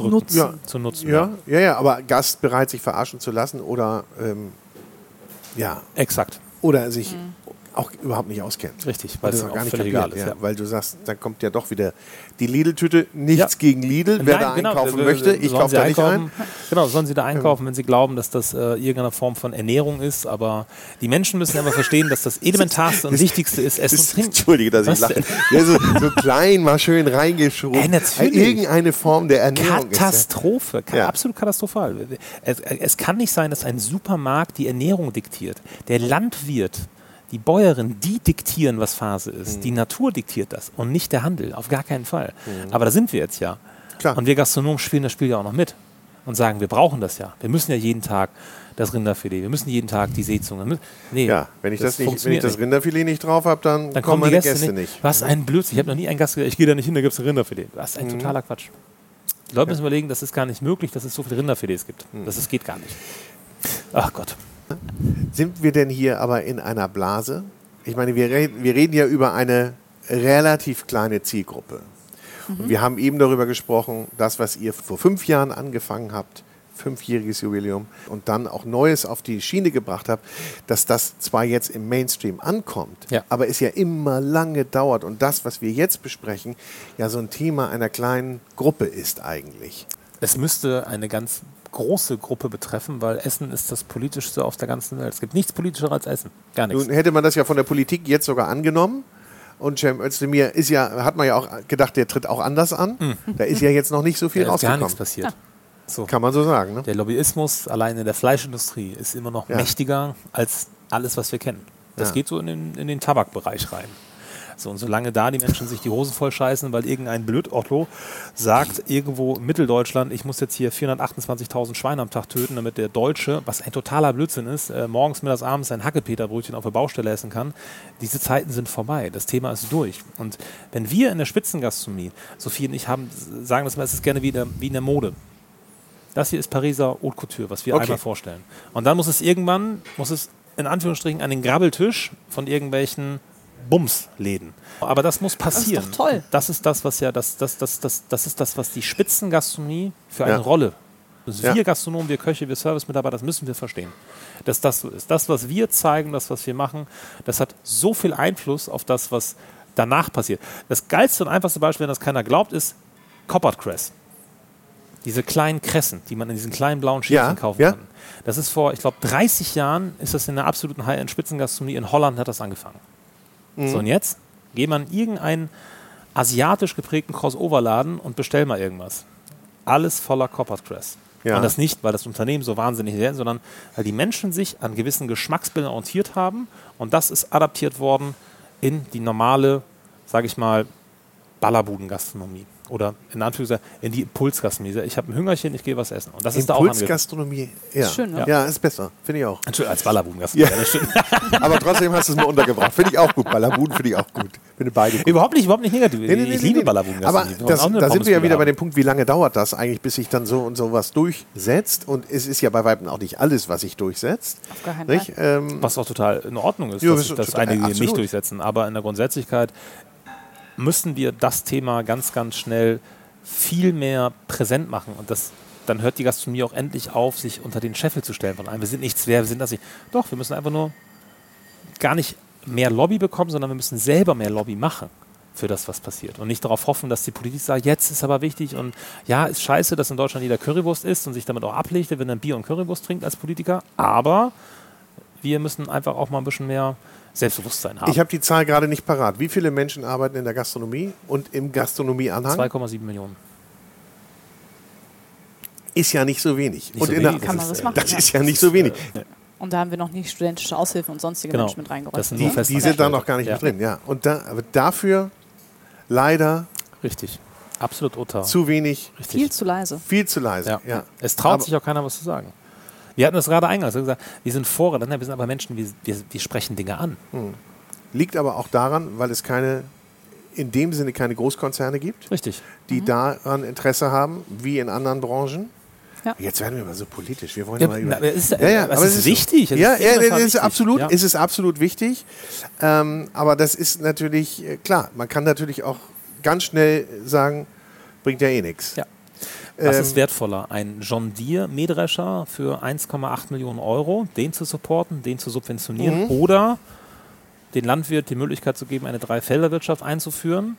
Nutzen. Ja. zu nutzen? Ja, ja, ja, aber Gast bereit, sich verarschen zu lassen oder, ähm, ja, Exakt, oder sich auch überhaupt nicht auskennt. richtig, Weil es das auch gar nicht egal ist. ja, Ja. Weil du sagst, da kommt ja doch wieder die Lidl-Tüte. Nichts Ja. gegen Lidl. Wer da genau, einkaufen äh, möchte, äh, ich kaufe da nicht ein. einkaufen. Genau, sollen sie da einkaufen, wenn sie glauben, dass das äh, irgendeine Form von Ernährung ist. Aber die Menschen müssen aber verstehen, dass das Elementarste und Wichtigste ist Essen und Trinken. Entschuldige, dass Was ich lache. so, so klein, mal schön reingeschoben. Ey, natürlich. Irgendeine Form der Ernährung ist. Katastrophe, ka Ja. absolut katastrophal. Es, es kann nicht sein, dass ein Supermarkt die Ernährung diktiert. Der Landwirt, die Bäuerin, die diktieren, was Phase ist. Mhm. Die Natur diktiert das und nicht der Handel, auf gar keinen Fall. Aber da sind wir jetzt ja. Klar. Und wir Gastronomen spielen das Spiel ja auch noch mit und sagen, wir brauchen das ja. Wir müssen ja jeden Tag das Rinderfilet, wir müssen jeden Tag die Seezunge. Nee, Ja, wenn ich das, nicht, wenn ich das. Rinderfilet nicht drauf habe, dann, Dann kommen kommen die Gäste, Gäste nicht. nicht. Was ein Blödsinn. Ich habe noch nie einen Gast gesagt, ich gehe da nicht hin, da gibt es ein Rinderfilet. Was ein totaler Quatsch. Die Leute müssen überlegen, das ist gar nicht möglich, dass es so viele Rinderfilets gibt. Das ist, geht gar nicht. Ach Gott. Sind wir denn hier aber in einer Blase? Ich meine, wir reden, wir reden ja über eine relativ kleine Zielgruppe. Und wir haben eben darüber gesprochen, das, was ihr vor fünf Jahren angefangen habt, fünfjähriges Jubiläum, und dann auch Neues auf die Schiene gebracht habt, dass das zwar jetzt im Mainstream ankommt, Ja. aber es ja immer lange dauert und das, was wir jetzt besprechen, ja so ein Thema einer kleinen Gruppe ist eigentlich. Es müsste eine ganz große Gruppe betreffen, weil Essen ist das Politischste auf der ganzen Welt. Es gibt nichts Politischer als Essen. Gar nichts. Nun hätte man das ja von der Politik jetzt sogar angenommen. Und Cem Özdemir ist ja, hat man ja auch gedacht, der tritt auch anders an. Da ist ja jetzt noch nicht so viel. Da ist gar rausgekommen. nichts passiert. So. Kann man so sagen. Ne? Der Lobbyismus allein in der Fleischindustrie ist immer noch Ja. mächtiger als alles, was wir kennen. Das Ja. geht so in den, in den Tabakbereich rein. So, und solange da die Menschen sich die Hosen voll scheißen, weil irgendein Blöd-Otto sagt, irgendwo in Mitteldeutschland, ich muss jetzt hier 428.000 Schweine am Tag töten, damit der Deutsche, was ein totaler Blödsinn ist, äh, morgens, mittags, abends ein Hackepeterbrötchen auf der Baustelle essen kann, diese Zeiten sind vorbei. Das Thema ist durch. Und wenn wir in der Spitzengastronomie, Sophie und ich haben, sagen das mal, es ist gerne wie, der, wie in der Mode. Das hier ist Pariser Haute Couture, was wir Okay. einmal vorstellen. Und dann muss es irgendwann, muss es in Anführungsstrichen an den Grabbeltisch von irgendwelchen Bumsläden. Aber das muss passieren. doch toll. Das ist das, was ja, das, das, das, das, das ist das, was die Spitzengastronomie für eine Ja. Rolle. Also Ja. Wir Gastronomen, wir Köche, wir Servicemitarbeiter, das müssen wir verstehen. Dass das so ist. Das, was wir zeigen, das, was wir machen, das hat so viel Einfluss auf das, was danach passiert. Das geilste und einfachste Beispiel, wenn das keiner glaubt, ist Coppard Cress. Diese kleinen Kressen, die man in diesen kleinen blauen Schälchen Ja, kaufen ja. kann. Das ist vor, ich glaube, 30 Jahren ist das in der absoluten High-End-Spitzengastronomie in Holland hat das angefangen. Mhm. So, und jetzt geh mal in irgendeinen asiatisch geprägten Crossover-Laden und bestell mal irgendwas. Alles voller Coppard Cress. Ja. Und das nicht, weil das Unternehmen so wahnsinnig ist, sondern weil die Menschen sich an gewissen Geschmacksbildern orientiert haben und das ist adaptiert worden in die normale, sage ich mal, Ballerbudengastronomie. Oder in Anführungszeichen in die Impulsgastronomie. Ich habe ein Hüngerchen, ich gehe was essen. Und das ist da auch. Impulsgastronomie, ja. Schön, ne? ja. ist besser, finde ich auch. Entschuldigung, als Ballerbudengastronomie. Ja. Ja. das stimmt. Aber trotzdem hast du es mir untergebracht. Finde ich auch gut. Ballabuden finde ich auch gut. Finde beide gut. überhaupt nicht, überhaupt nicht negativ. Nee, nee, nee, ich nee, liebe nee. Ballerbudengastronomie. Aber das, da sind wir ja wieder bei haben. dem Punkt, wie lange dauert das eigentlich, bis sich dann so und so was durchsetzt? Und es ist ja bei Weitem auch nicht alles, was sich durchsetzt. Auf gar keinen Nicht? Ähm, Was auch total in Ordnung ist, Ja, dass, das ist einige absolut. nicht durchsetzen. Aber in der Grundsätzlichkeit müssen wir das Thema ganz, ganz schnell viel mehr präsent machen. Und das, dann hört die Gastronomie auch endlich auf, sich unter den Scheffel zu stellen von einem. Wir sind nichts wer, wir sind das nicht. Doch, wir müssen einfach nur gar nicht mehr Lobby bekommen, sondern wir müssen selber mehr Lobby machen für das, was passiert. Und nicht darauf hoffen, dass die Politik sagt, jetzt ist aber wichtig und ja, ist scheiße, dass in Deutschland jeder Currywurst isst und sich damit auch ablegt, wenn er Bier und Currywurst trinkt als Politiker. Aber wir müssen einfach auch mal ein bisschen mehr Selbstbewusstsein haben. Ich habe die Zahl gerade nicht parat. Wie viele Menschen arbeiten in der Gastronomie und im Gastronomieanhang? 2,7 Millionen. Ist ja nicht so wenig. Nicht und so in wenig, der, Kann man was machen, das ja. ist ja nicht so wenig. Und da haben wir noch nicht studentische Aushilfen und sonstige Genau. Menschen mit reingeräumt. Das sind Die, die sind da noch gar nicht Ja. mit drin. Ja. Und da, aber dafür leider Richtig. Absolut Uta. zu wenig, Richtig. Viel zu leise. viel zu leise. Ja. Ja. Es traut Aber- sich auch keiner, was zu sagen. Wir hatten das gerade eingangs wir haben gesagt, wir sind Vorreiter, wir sind aber Menschen, wir, wir, wir sprechen Dinge an. Liegt aber auch daran, weil es keine, in dem Sinne keine Großkonzerne gibt, Richtig. die Mhm. daran Interesse haben, wie in anderen Branchen. Ja. Jetzt werden wir mal so politisch. Wir wollen Ja, ja, mal über. na, es ist, Ja, ja, aber es ist wichtig. Es ja, ist ja, ist wichtig. absolut, Ja. es ist absolut wichtig. Ähm, aber das ist natürlich äh, klar. Man kann natürlich auch ganz schnell sagen, bringt ja eh nichts. Ja. Was Ähm, ist wertvoller? Ein John Deere Mähdrescher für 1,8 Millionen Euro, den zu supporten, den zu subventionieren Mhm. oder den Landwirt die Möglichkeit zu geben, eine Dreifelderwirtschaft einzuführen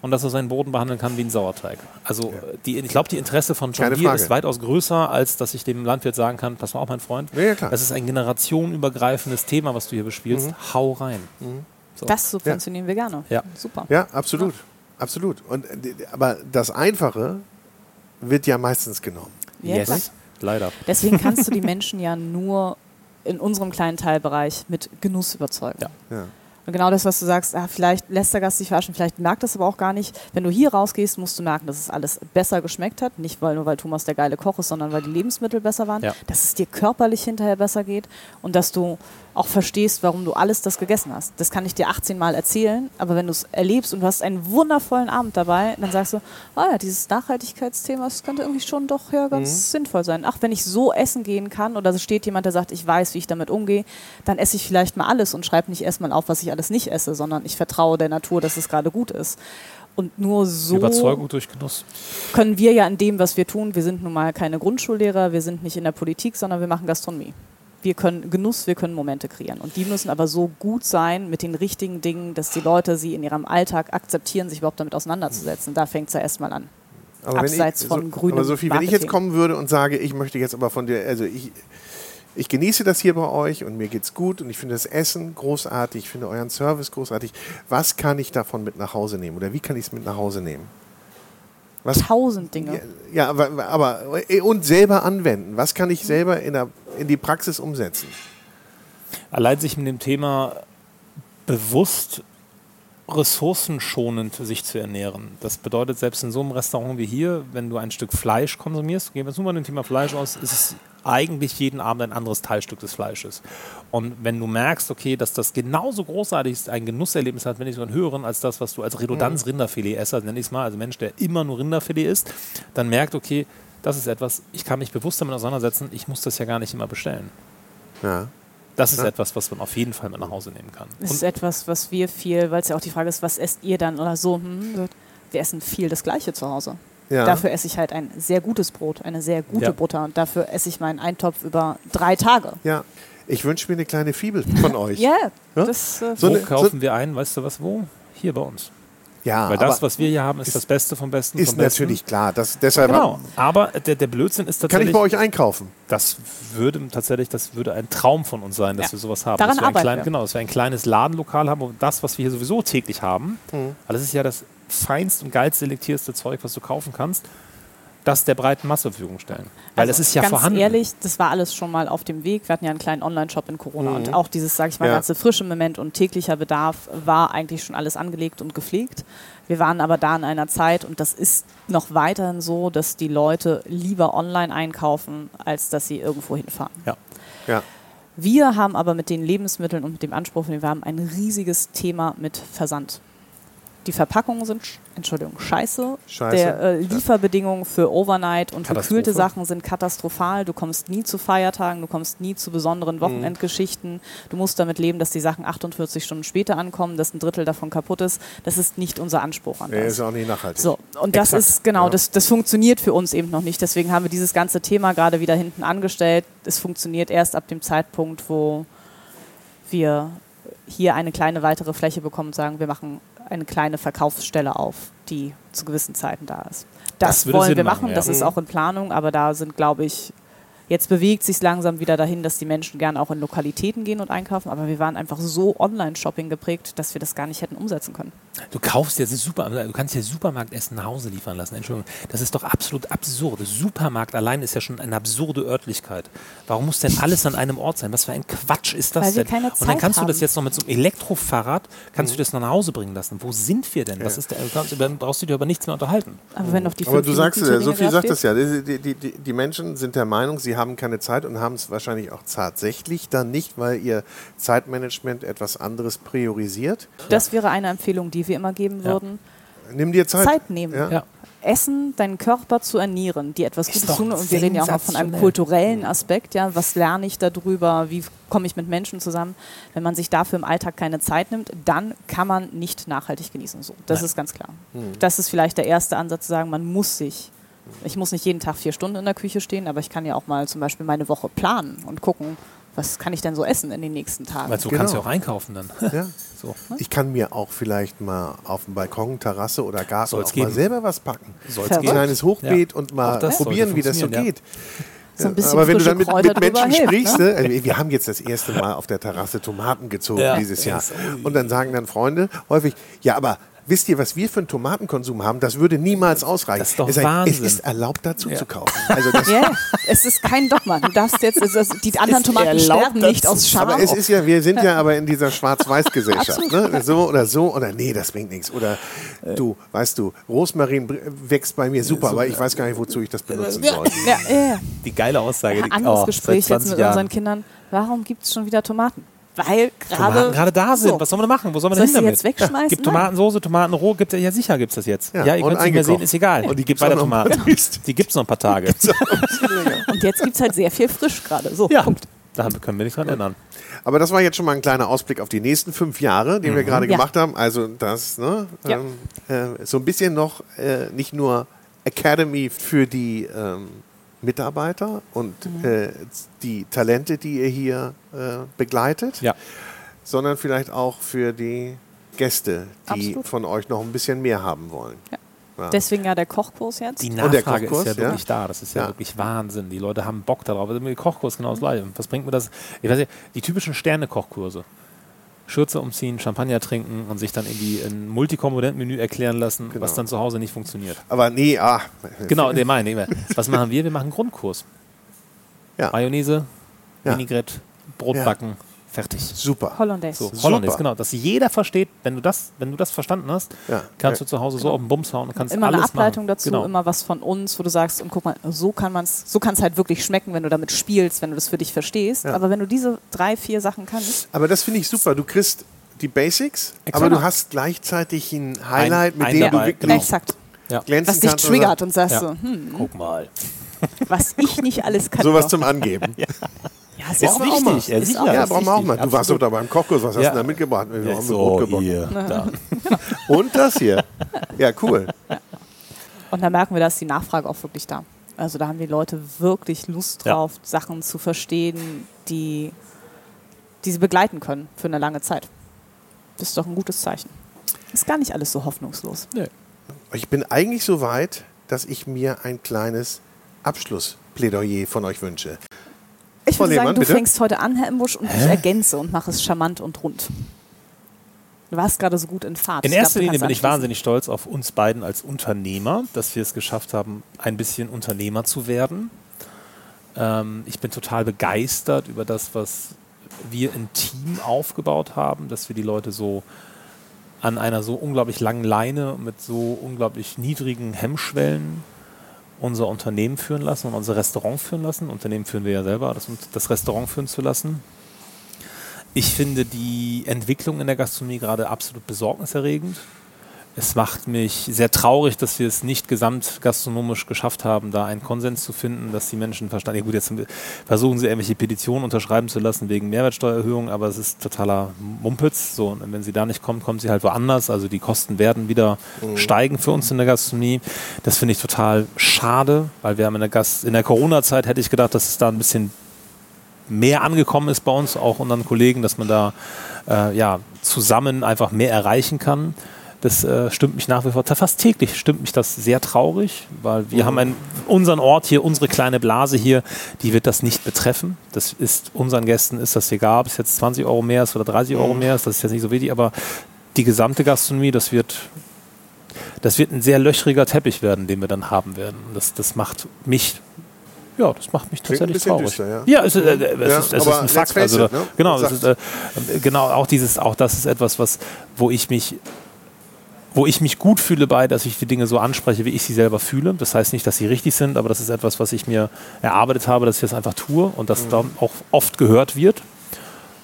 und dass er seinen Boden behandeln kann wie einen Sauerteig. Also die, ich glaube, die Interesse von John Keine Deere Frage. ist weitaus größer, als dass ich dem Landwirt sagen kann, pass mal auf, mein Freund, Ja, ja, das ist ein generationenübergreifendes Thema, was du hier bespielst. Mhm. Hau rein. So. Das subventionieren wir gerne. Ja. Super. Ja, absolut. Absolut. Und, äh, aber das Einfache wird ja meistens genommen. Ja, klar. Leider. Deswegen kannst du die Menschen ja nur in unserem kleinen Teilbereich mit Genuss überzeugen. Ja. Ja. Und genau das, was du sagst, ah, vielleicht lässt der Gast sich verarschen, vielleicht merkt das aber auch gar nicht. Wenn du hier rausgehst, musst du merken, dass es alles besser geschmeckt hat. Nicht weil, nur weil Thomas der geile Koch ist, sondern weil die Lebensmittel besser waren. Ja. Dass es dir körperlich hinterher besser geht und dass du auch verstehst, warum du alles das gegessen hast. Das kann ich dir 18 Mal erzählen, aber wenn du es erlebst und du hast einen wundervollen Abend dabei, dann sagst du, ah ja, dieses Nachhaltigkeitsthema, das könnte irgendwie schon doch ja ganz sinnvoll sein. Ach, wenn ich so essen gehen kann oder es steht jemand, der sagt, ich weiß, wie ich damit umgehe, dann esse ich vielleicht mal alles und schreibe nicht erstmal auf, was ich alles nicht esse, sondern ich vertraue der Natur, dass es gerade gut ist. Und nur so Überzeugung durch Genuss. können wir ja in dem, was wir tun, wir sind nun mal keine Grundschullehrer, wir sind nicht in der Politik, sondern wir machen Gastronomie. Wir können Genuss, wir können Momente kreieren. Und die müssen aber so gut sein mit den richtigen Dingen, dass die Leute sie in ihrem Alltag akzeptieren, sich überhaupt damit auseinanderzusetzen. Da fängt es ja erstmal an. Aber Abseits wenn ich, von so, grünem Aber Sophie, wenn ich jetzt Marketing. kommen würde und sage, ich möchte jetzt aber von dir, also ich, ich genieße das hier bei euch und mir geht's gut und ich finde das Essen großartig, ich finde euren Service großartig. Was kann ich davon mit nach Hause nehmen oder wie kann ich es mit nach Hause nehmen? Was, Tausend Dinge. ja, ja, aber, aber und selber anwenden. Was kann ich selber in, der, in die Praxis umsetzen? allein sich mit dem Thema bewusst ressourcenschonend sich zu ernähren. Das bedeutet, selbst in so einem Restaurant wie hier, wenn du ein Stück Fleisch konsumierst, gehen wir jetzt nur mal dem Thema Fleisch aus, ist es eigentlich jeden Abend ein anderes Teilstück des Fleisches. Und wenn du merkst, okay, dass das genauso großartig ist, ein Genusserlebnis hat, wenn nicht sogar einen höheren als das, was du als Redundanz Rinderfilet esser, nenne ich es mal, also Mensch, der immer nur Rinderfilet isst, dann merkt, okay, das ist etwas, ich kann mich bewusst damit auseinandersetzen, ich muss das ja gar nicht immer bestellen. Ja. Das ist Ja. etwas, was man auf jeden Fall mit nach Hause nehmen kann. Das ist Und etwas, was wir viel, weil es ja auch die Frage ist, was esst ihr dann oder so. Hm, wir essen viel das Gleiche zu Hause. Ja. Dafür esse ich halt ein sehr gutes Brot, eine sehr gute Ja. Butter und dafür esse ich meinen Eintopf über drei Tage. ja. Ich wünsche mir eine kleine Fibel von euch. Ja, Ja? das äh, So wo eine- kaufen wir ein? Weißt du was, wo? Hier bei uns. Ja Weil das, aber was wir hier haben, ist, ist- das Beste vom Besten ist vom Besten. natürlich klar. Das, deshalb Genau. Aber der, der Blödsinn ist kann tatsächlich. ich bei euch einkaufen. Das würde tatsächlich, das würde ein Traum von uns sein, dass Ja. wir sowas haben. Daran dass wir ein arbeiten klein, wir. Genau, dass wir ein kleines Ladenlokal haben, wo das, was wir hier sowieso täglich haben, Mhm. weil das ist ja das feinst und geilst selektierste Zeug, was du kaufen kannst, das der breiten Masse zur Verfügung stellen. Weil Also das ist ja ganz vorhanden. ehrlich, das war alles schon mal auf dem Weg. Wir hatten ja einen kleinen Online-Shop in Corona Mhm. und auch dieses, sage ich mal, Ja. ganze frische Moment und täglicher Bedarf war eigentlich schon alles angelegt und gepflegt. Wir waren aber da in einer Zeit und das ist noch weiterhin so, dass die Leute lieber online einkaufen, als dass sie irgendwo hinfahren. Ja. Ja. Wir haben aber mit den Lebensmitteln und mit dem Anspruch, den wir haben, ein riesiges Thema mit Versand. Die Verpackungen sind, sch- Entschuldigung, scheiße. Scheiße. Der äh, Lieferbedingungen für Overnight und gekühlte Sachen sind katastrophal. Du kommst nie zu Feiertagen, du kommst nie zu besonderen Wochenendgeschichten. Du musst damit leben, dass die Sachen 48 Stunden später ankommen, dass ein Drittel davon kaputt ist. Das ist nicht unser Anspruch an das. ist auch nicht nachhaltig. So, und das Exakt, ist genau, ja. das, das funktioniert für uns eben noch nicht. Deswegen haben wir dieses ganze Thema gerade wieder hinten angestellt. Es funktioniert erst ab dem Zeitpunkt, wo wir hier eine kleine weitere Fläche bekommen und sagen, wir machen eine kleine Verkaufsstelle auf, die zu gewissen Zeiten da ist. Das, Das wollen Sinn wir machen, machen, ja. das ist auch in Planung, aber da sind, glaube ich, Jetzt bewegt sich langsam wieder dahin, dass die Menschen gerne auch in Lokalitäten gehen und einkaufen, aber wir waren einfach so Online-Shopping geprägt, dass wir das gar nicht hätten umsetzen können. Du kaufst jetzt Super, du kannst dir Supermarktessen nach Hause liefern lassen. Entschuldigung, das ist doch absolut absurd. Supermarkt allein ist ja schon eine absurde Örtlichkeit. Warum muss denn alles an einem Ort sein? Was für ein Quatsch ist das Weil wir denn? keine und dann Zeit kannst du das haben. jetzt noch mit so einem Elektrofahrrad, kannst du das noch nach Hause bringen lassen. Wo sind wir denn? Was ist der, du kannst, dann brauchst du dich über nichts mehr unterhalten. Aber wenn auf die Aber du sagst, Minuten äh, Termine Sophie sagt das ja. Die, die, die, die Menschen sind der Meinung, sie haben keine Zeit und haben es wahrscheinlich auch tatsächlich dann nicht, weil ihr Zeitmanagement etwas anderes priorisiert. Das wäre eine Empfehlung, die wir immer geben Ja. würden. Nimm dir Zeit. Zeit nehmen. Ja. Ja. Essen, deinen Körper zu ernähren, die etwas Gutes tun. Und wir reden ja auch noch von einem kulturellen Aspekt. Ja, was lerne ich darüber? Wie komme ich mit Menschen zusammen? Wenn man sich dafür im Alltag keine Zeit nimmt, dann kann man nicht nachhaltig genießen. So, das Nein. ist ganz klar. Hm. Das ist vielleicht der erste Ansatz, zu sagen, man muss sich. Ich muss nicht jeden Tag vier Stunden in der Küche stehen, aber ich kann ja auch mal zum Beispiel meine Woche planen und gucken, was kann ich denn so essen in den nächsten Tagen. Weil so Genau. kannst du auch einkaufen dann. Ja. So. Ich kann mir auch vielleicht mal auf dem Balkon, Terrasse oder Garten Soll's auch mal geben. selber was packen. Soll's. Ein gehen. kleines Hochbeet Ja. und mal probieren, wie das so funktionieren, geht. so ein bisschen Aber wenn du dann mit, mit Menschen hilft, sprichst, ne? also wir haben jetzt das erste Mal auf der Terrasse Tomaten gezogen Ja. dieses Jahr. Und dann sagen dann Freunde häufig, ja, aber wisst ihr, was wir für einen Tomatenkonsum haben? Das würde niemals ausreichen. Das ist doch Ich sag, Wahnsinn. Es ist erlaubt, dazu Ja. zu kaufen. Also das, Ja, es ist kein Dogma. Du darfst jetzt, es die anderen Tomaten sterben nicht aus Scham. aber es ist ja, wir sind ja aber in dieser Schwarz-Weiß-Gesellschaft. Ne? So oder so oder nee, das bringt nichts. Oder du, weißt du, Rosmarin wächst bei mir super, aber ich weiß gar nicht, wozu ich das benutzen soll. ja. Die geile Aussage. Die, Anderes oh, Gespräch jetzt 20 mit Jahren. unseren Kindern. Warum gibt es schon wieder Tomaten? Weil Tomaten gerade gerade da sind. So. Was soll man da machen? Wo soll man Soll denn hin sie damit? jetzt wegschmeißen? Gibt Nein. Tomatensoße, Tomatenroh, gibt ja sicher gibt's das jetzt. Ja, Ja, ihr könnt es nicht mehr sehen, ist egal. Und die gibt's Bei auch der noch mal Tomate. gedüst. Die gibt's noch ein paar Tage. Und jetzt gibt es halt sehr viel frisch gerade. So, Ja, Punkt. da können wir nichts dran ändern. Aber das war jetzt schon mal ein kleiner Ausblick auf die nächsten fünf Jahre, den wir gerade Ja. gemacht haben. Also das, ne, Ja. ähm, äh, so ein bisschen noch äh, nicht nur Academy für die ähm, Mitarbeiter und äh, die Talente, die ihr hier äh, begleitet, Ja. sondern vielleicht auch für die Gäste, die Absolut. von euch noch ein bisschen mehr haben wollen. Ja. Ja. Deswegen ja der Kochkurs jetzt. Die der Nachfrage Kochkurs, ist ja ja. wirklich da. Das ist ja, Ja. wirklich Wahnsinn. Die Leute haben Bock darauf. Also mit dem Kochkurs genau das Gleiche. Was bringt mir das? Ich weiß nicht, die typischen Sterne-Kochkurse. Schürze umziehen, Champagner trinken und sich dann irgendwie ein Multikomponentenmenü erklären lassen, was Genau. dann zu Hause nicht funktioniert. Aber nee, ah, Genau, den meine ich. Was machen wir? Wir machen einen Grundkurs. Ja. Mayonnaise, Ja. Vinaigrette, Brot Ja. Fertig. super. Hollandaise. So, Super. Hollandaise, genau. Dass jeder versteht, wenn du das, wenn du das verstanden hast, Ja. kannst du zu Hause so auf den Bums hauen und kannst Immer alles eine Ableitung machen. dazu, Genau. immer was von uns, wo du sagst, und guck mal, so kann man es, so kann es halt wirklich schmecken, wenn du damit spielst, wenn du das für dich verstehst. Ja. Aber wenn du diese drei, vier Sachen kannst, Aber das finde ich super. Du kriegst die Basics, Exakt. aber du hast gleichzeitig ein Highlight, Ein- mit ein dem dabei, du wirklich genau. exakt, Ja. glänzen was dich kannst. triggert und sagst Ja. so, hm, Guck mal. was ich nicht alles kann. Sowas zum Angeben. ja, ist, Ist auch wichtig, ja, Ist Ja, das ist brauchen wir auch mal. Du warst doch da beim Kochkurs. Was hast Ja. du da mitgebracht? Wir Ja, haben so, Brot hier, da. Und das hier. Ja, cool. Und da merken wir, dass die Nachfrage auch wirklich da. Also da haben die Leute wirklich Lust Ja. drauf, Sachen zu verstehen, die, die sie begleiten können für eine lange Zeit. Das ist doch ein gutes Zeichen. Ist gar nicht alles so hoffnungslos. Nö. Ich bin eigentlich so weit, dass ich mir ein kleines Abschlussplädoyer von euch wünsche. Ich würde sagen, du bitte? fängst heute an, Herr Imbusch, und ich ergänze und mache es charmant und rund. Du warst gerade so gut in Fahrt. In erster Linie bin ich wahnsinnig stolz auf uns beiden als Unternehmer, dass wir es geschafft haben, ein bisschen Unternehmer zu werden. Ähm, ich bin total begeistert über das, was wir im Team aufgebaut haben, dass wir die Leute so an einer so unglaublich langen Leine mit so unglaublich niedrigen Hemmschwellen unser Unternehmen führen lassen und unser Restaurant führen lassen. Unternehmen führen wir ja selber, das, das Restaurant führen zu lassen. Ich finde die Entwicklung in der Gastronomie gerade absolut besorgniserregend. Es macht mich sehr traurig, dass wir es nicht gesamtgastronomisch geschafft haben, da einen Konsens zu finden, dass die Menschen verstanden. Ja gut, jetzt versuchen sie irgendwelche Petitionen unterschreiben zu lassen wegen Mehrwertsteuererhöhung, aber es ist totaler Mumpitz. So, und wenn sie da nicht kommt, kommt sie halt woanders. Also die Kosten werden wieder steigen für uns in der Gastronomie. Das finde ich total schade, weil wir haben in der Gast in der Corona-Zeit hätte ich gedacht, dass es da ein bisschen mehr angekommen ist bei uns, auch unseren Kollegen, dass man da äh, ja, zusammen einfach mehr erreichen kann. Das äh, stimmt mich nach wie vor, fast täglich stimmt mich das sehr traurig, weil wir mhm. haben einen, unseren Ort hier, unsere kleine Blase hier, die wird das nicht betreffen. Das ist unseren Gästen ist das egal, ob es jetzt 20 Euro mehr ist oder 30 Euro mhm. mehr ist, das ist jetzt nicht so wichtig, aber die gesamte Gastronomie, das wird das wird ein sehr löchriger Teppich werden, den wir dann haben werden. Das, das macht mich ja, das macht mich tatsächlich traurig. Düster, ja. ja, es, äh, es, ja, ist, es ist, ein Fakt. Also, it, ne? Genau, ist, äh, genau, auch dieses, auch das ist etwas, was, wo ich mich wo ich mich gut fühle bei, dass ich die Dinge so anspreche, wie ich sie selber fühle. Das heißt nicht, dass sie richtig sind, aber das ist etwas, was ich mir erarbeitet habe, dass ich das einfach tue und das mhm. dann auch oft gehört wird.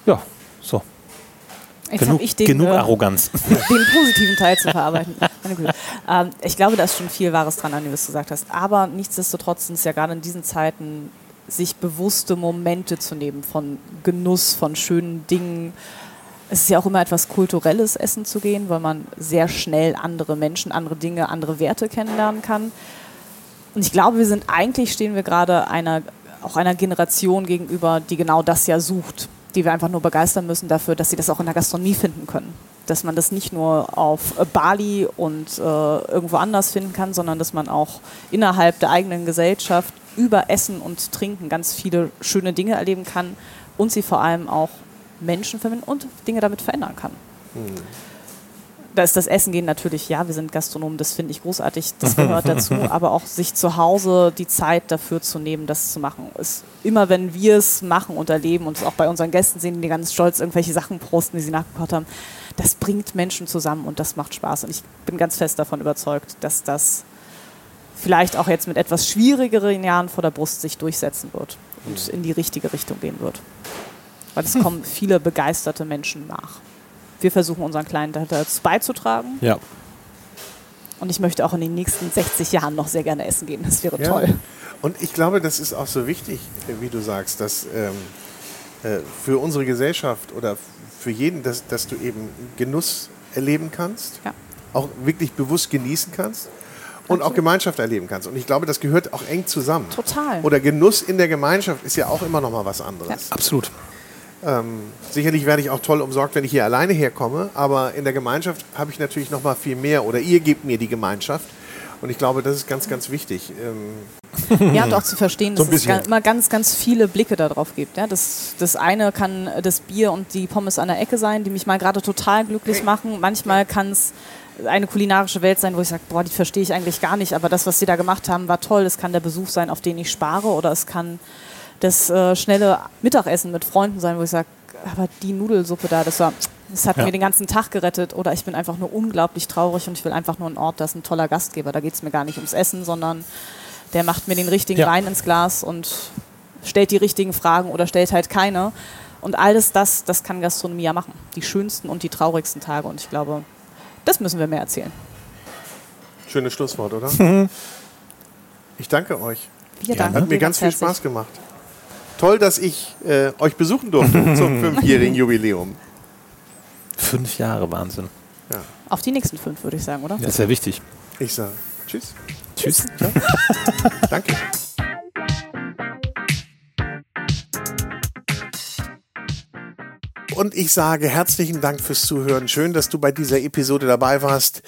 Ja, so. Jetzt genug, ich den, genug äh, Arroganz. Den positiven Teil zu verarbeiten. ähm, ich glaube, da ist schon viel Wahres dran, an dem was du gesagt hast. Aber nichtsdestotrotz sind es ja gerade in diesen Zeiten, sich bewusste Momente zu nehmen von Genuss, von schönen Dingen. Es ist ja auch immer etwas Kulturelles, essen zu gehen, weil man sehr schnell andere Menschen, andere Dinge, andere Werte kennenlernen kann. Und ich glaube, wir sind eigentlich stehen wir gerade einer, auch einer Generation gegenüber, die genau das ja sucht die wir einfach nur begeistern müssen dafür, dass sie das auch in der Gastronomie finden können. Dass man das nicht nur auf Bali und äh, irgendwo anders finden kann, sondern dass man auch innerhalb der eigenen Gesellschaft über Essen und Trinken ganz viele schöne Dinge erleben kann und sie vor allem auch Menschen verbinden und Dinge damit verändern kann. Mhm da ist das Essen gehen natürlich, ja, wir sind Gastronomen, das finde ich großartig, das gehört dazu, aber auch sich zu Hause die Zeit dafür zu nehmen, das zu machen. Ist immer wenn wir es machen und erleben und es auch bei unseren Gästen sehen, die ganz stolz irgendwelche Sachen posten, die sie nachgekocht haben, das bringt Menschen zusammen und das macht Spaß. Und ich bin ganz fest davon überzeugt, dass das vielleicht auch jetzt mit etwas schwierigeren Jahren vor der Brust sich durchsetzen wird und in die richtige Richtung gehen wird. Weil es kommen viele begeisterte Menschen nach wir versuchen unseren Kleinen dazu beizutragen. Ja. Und ich möchte auch in den nächsten 60 Jahren noch sehr gerne essen gehen. Das wäre ja. toll. Und ich glaube, das ist auch so wichtig, wie du sagst, dass ähm, äh, für unsere Gesellschaft oder für jeden, dass, dass du eben Genuss erleben kannst, ja. auch wirklich bewusst genießen kannst und auch Gemeinschaft erleben kannst. Und ich glaube, das gehört auch eng zusammen. Total. Oder Genuss in der Gemeinschaft ist ja auch immer noch mal was anderes. Ja. Absolut. Ähm, sicherlich werde ich auch toll umsorgt, wenn ich hier alleine herkomme, aber in der Gemeinschaft habe ich natürlich noch mal viel mehr oder ihr gebt mir die Gemeinschaft und ich glaube, das ist ganz, ganz wichtig. Ähm ja, und auch zu verstehen, dass so es ganz, immer ganz, ganz viele Blicke darauf gibt. Ja, das, das eine kann das Bier und die Pommes an der Ecke sein, die mich mal gerade total glücklich machen. Manchmal kann es eine kulinarische Welt sein, wo ich sage, boah, die verstehe ich eigentlich gar nicht, aber das, was sie da gemacht haben, war toll. Es kann der Besuch sein, auf den ich spare oder es kann das äh, schnelle Mittagessen mit Freunden sein, wo ich sage, aber die Nudelsuppe da, das war, das hat ja. mir den ganzen Tag gerettet oder ich bin einfach nur unglaublich traurig und ich will einfach nur einen Ort, da ist ein toller Gastgeber. Da geht es mir gar nicht ums Essen, sondern der macht mir den richtigen ja. Wein ins Glas und stellt die richtigen Fragen oder stellt halt keine. Und alles das, das kann Gastronomie ja machen. Die schönsten und die traurigsten Tage. Und ich glaube, das müssen wir mehr erzählen. Schönes Schlusswort, oder? ich danke euch. Wir danken Hat mir ganz viel Spaß gemacht. Toll, dass ich äh, euch besuchen durfte zum fünfjährigen Jubiläum. Fünf Jahre, Wahnsinn. Ja. Auf die nächsten fünf, würde ich sagen, oder? Das ist ja wichtig. Ich sage Tschüss. Tschüss. Danke. Und ich sage herzlichen Dank fürs Zuhören. Schön, dass du bei dieser Episode dabei warst.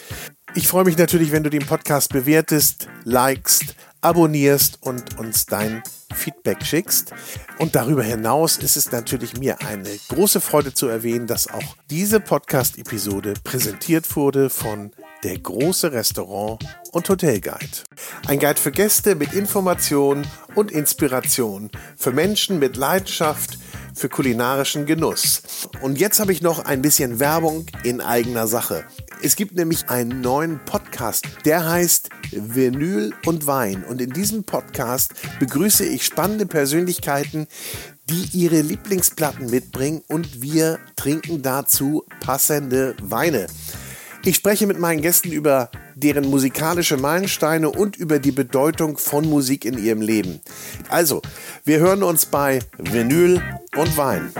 Ich freue mich natürlich, wenn du den Podcast bewertest, likest, abonnierst und uns dein Feedback schickst. Und darüber hinaus ist es natürlich mir eine große Freude zu erwähnen, dass auch diese Podcast-Episode präsentiert wurde von der große Restaurant und Hotelguide. Ein Guide für Gäste mit Informationen und Inspiration, für Menschen mit Leidenschaft für kulinarischen Genuss. Und jetzt habe ich noch ein bisschen Werbung in eigener Sache. Es gibt nämlich einen neuen Podcast, der heißt Vinyl und Wein. Und in diesem Podcast begrüße ich spannende Persönlichkeiten, die ihre Lieblingsplatten mitbringen und wir trinken dazu passende Weine. Ich spreche mit meinen Gästen über deren musikalische Meilensteine und über die Bedeutung von Musik in ihrem Leben. Also, wir hören uns bei Vinyl und Wein.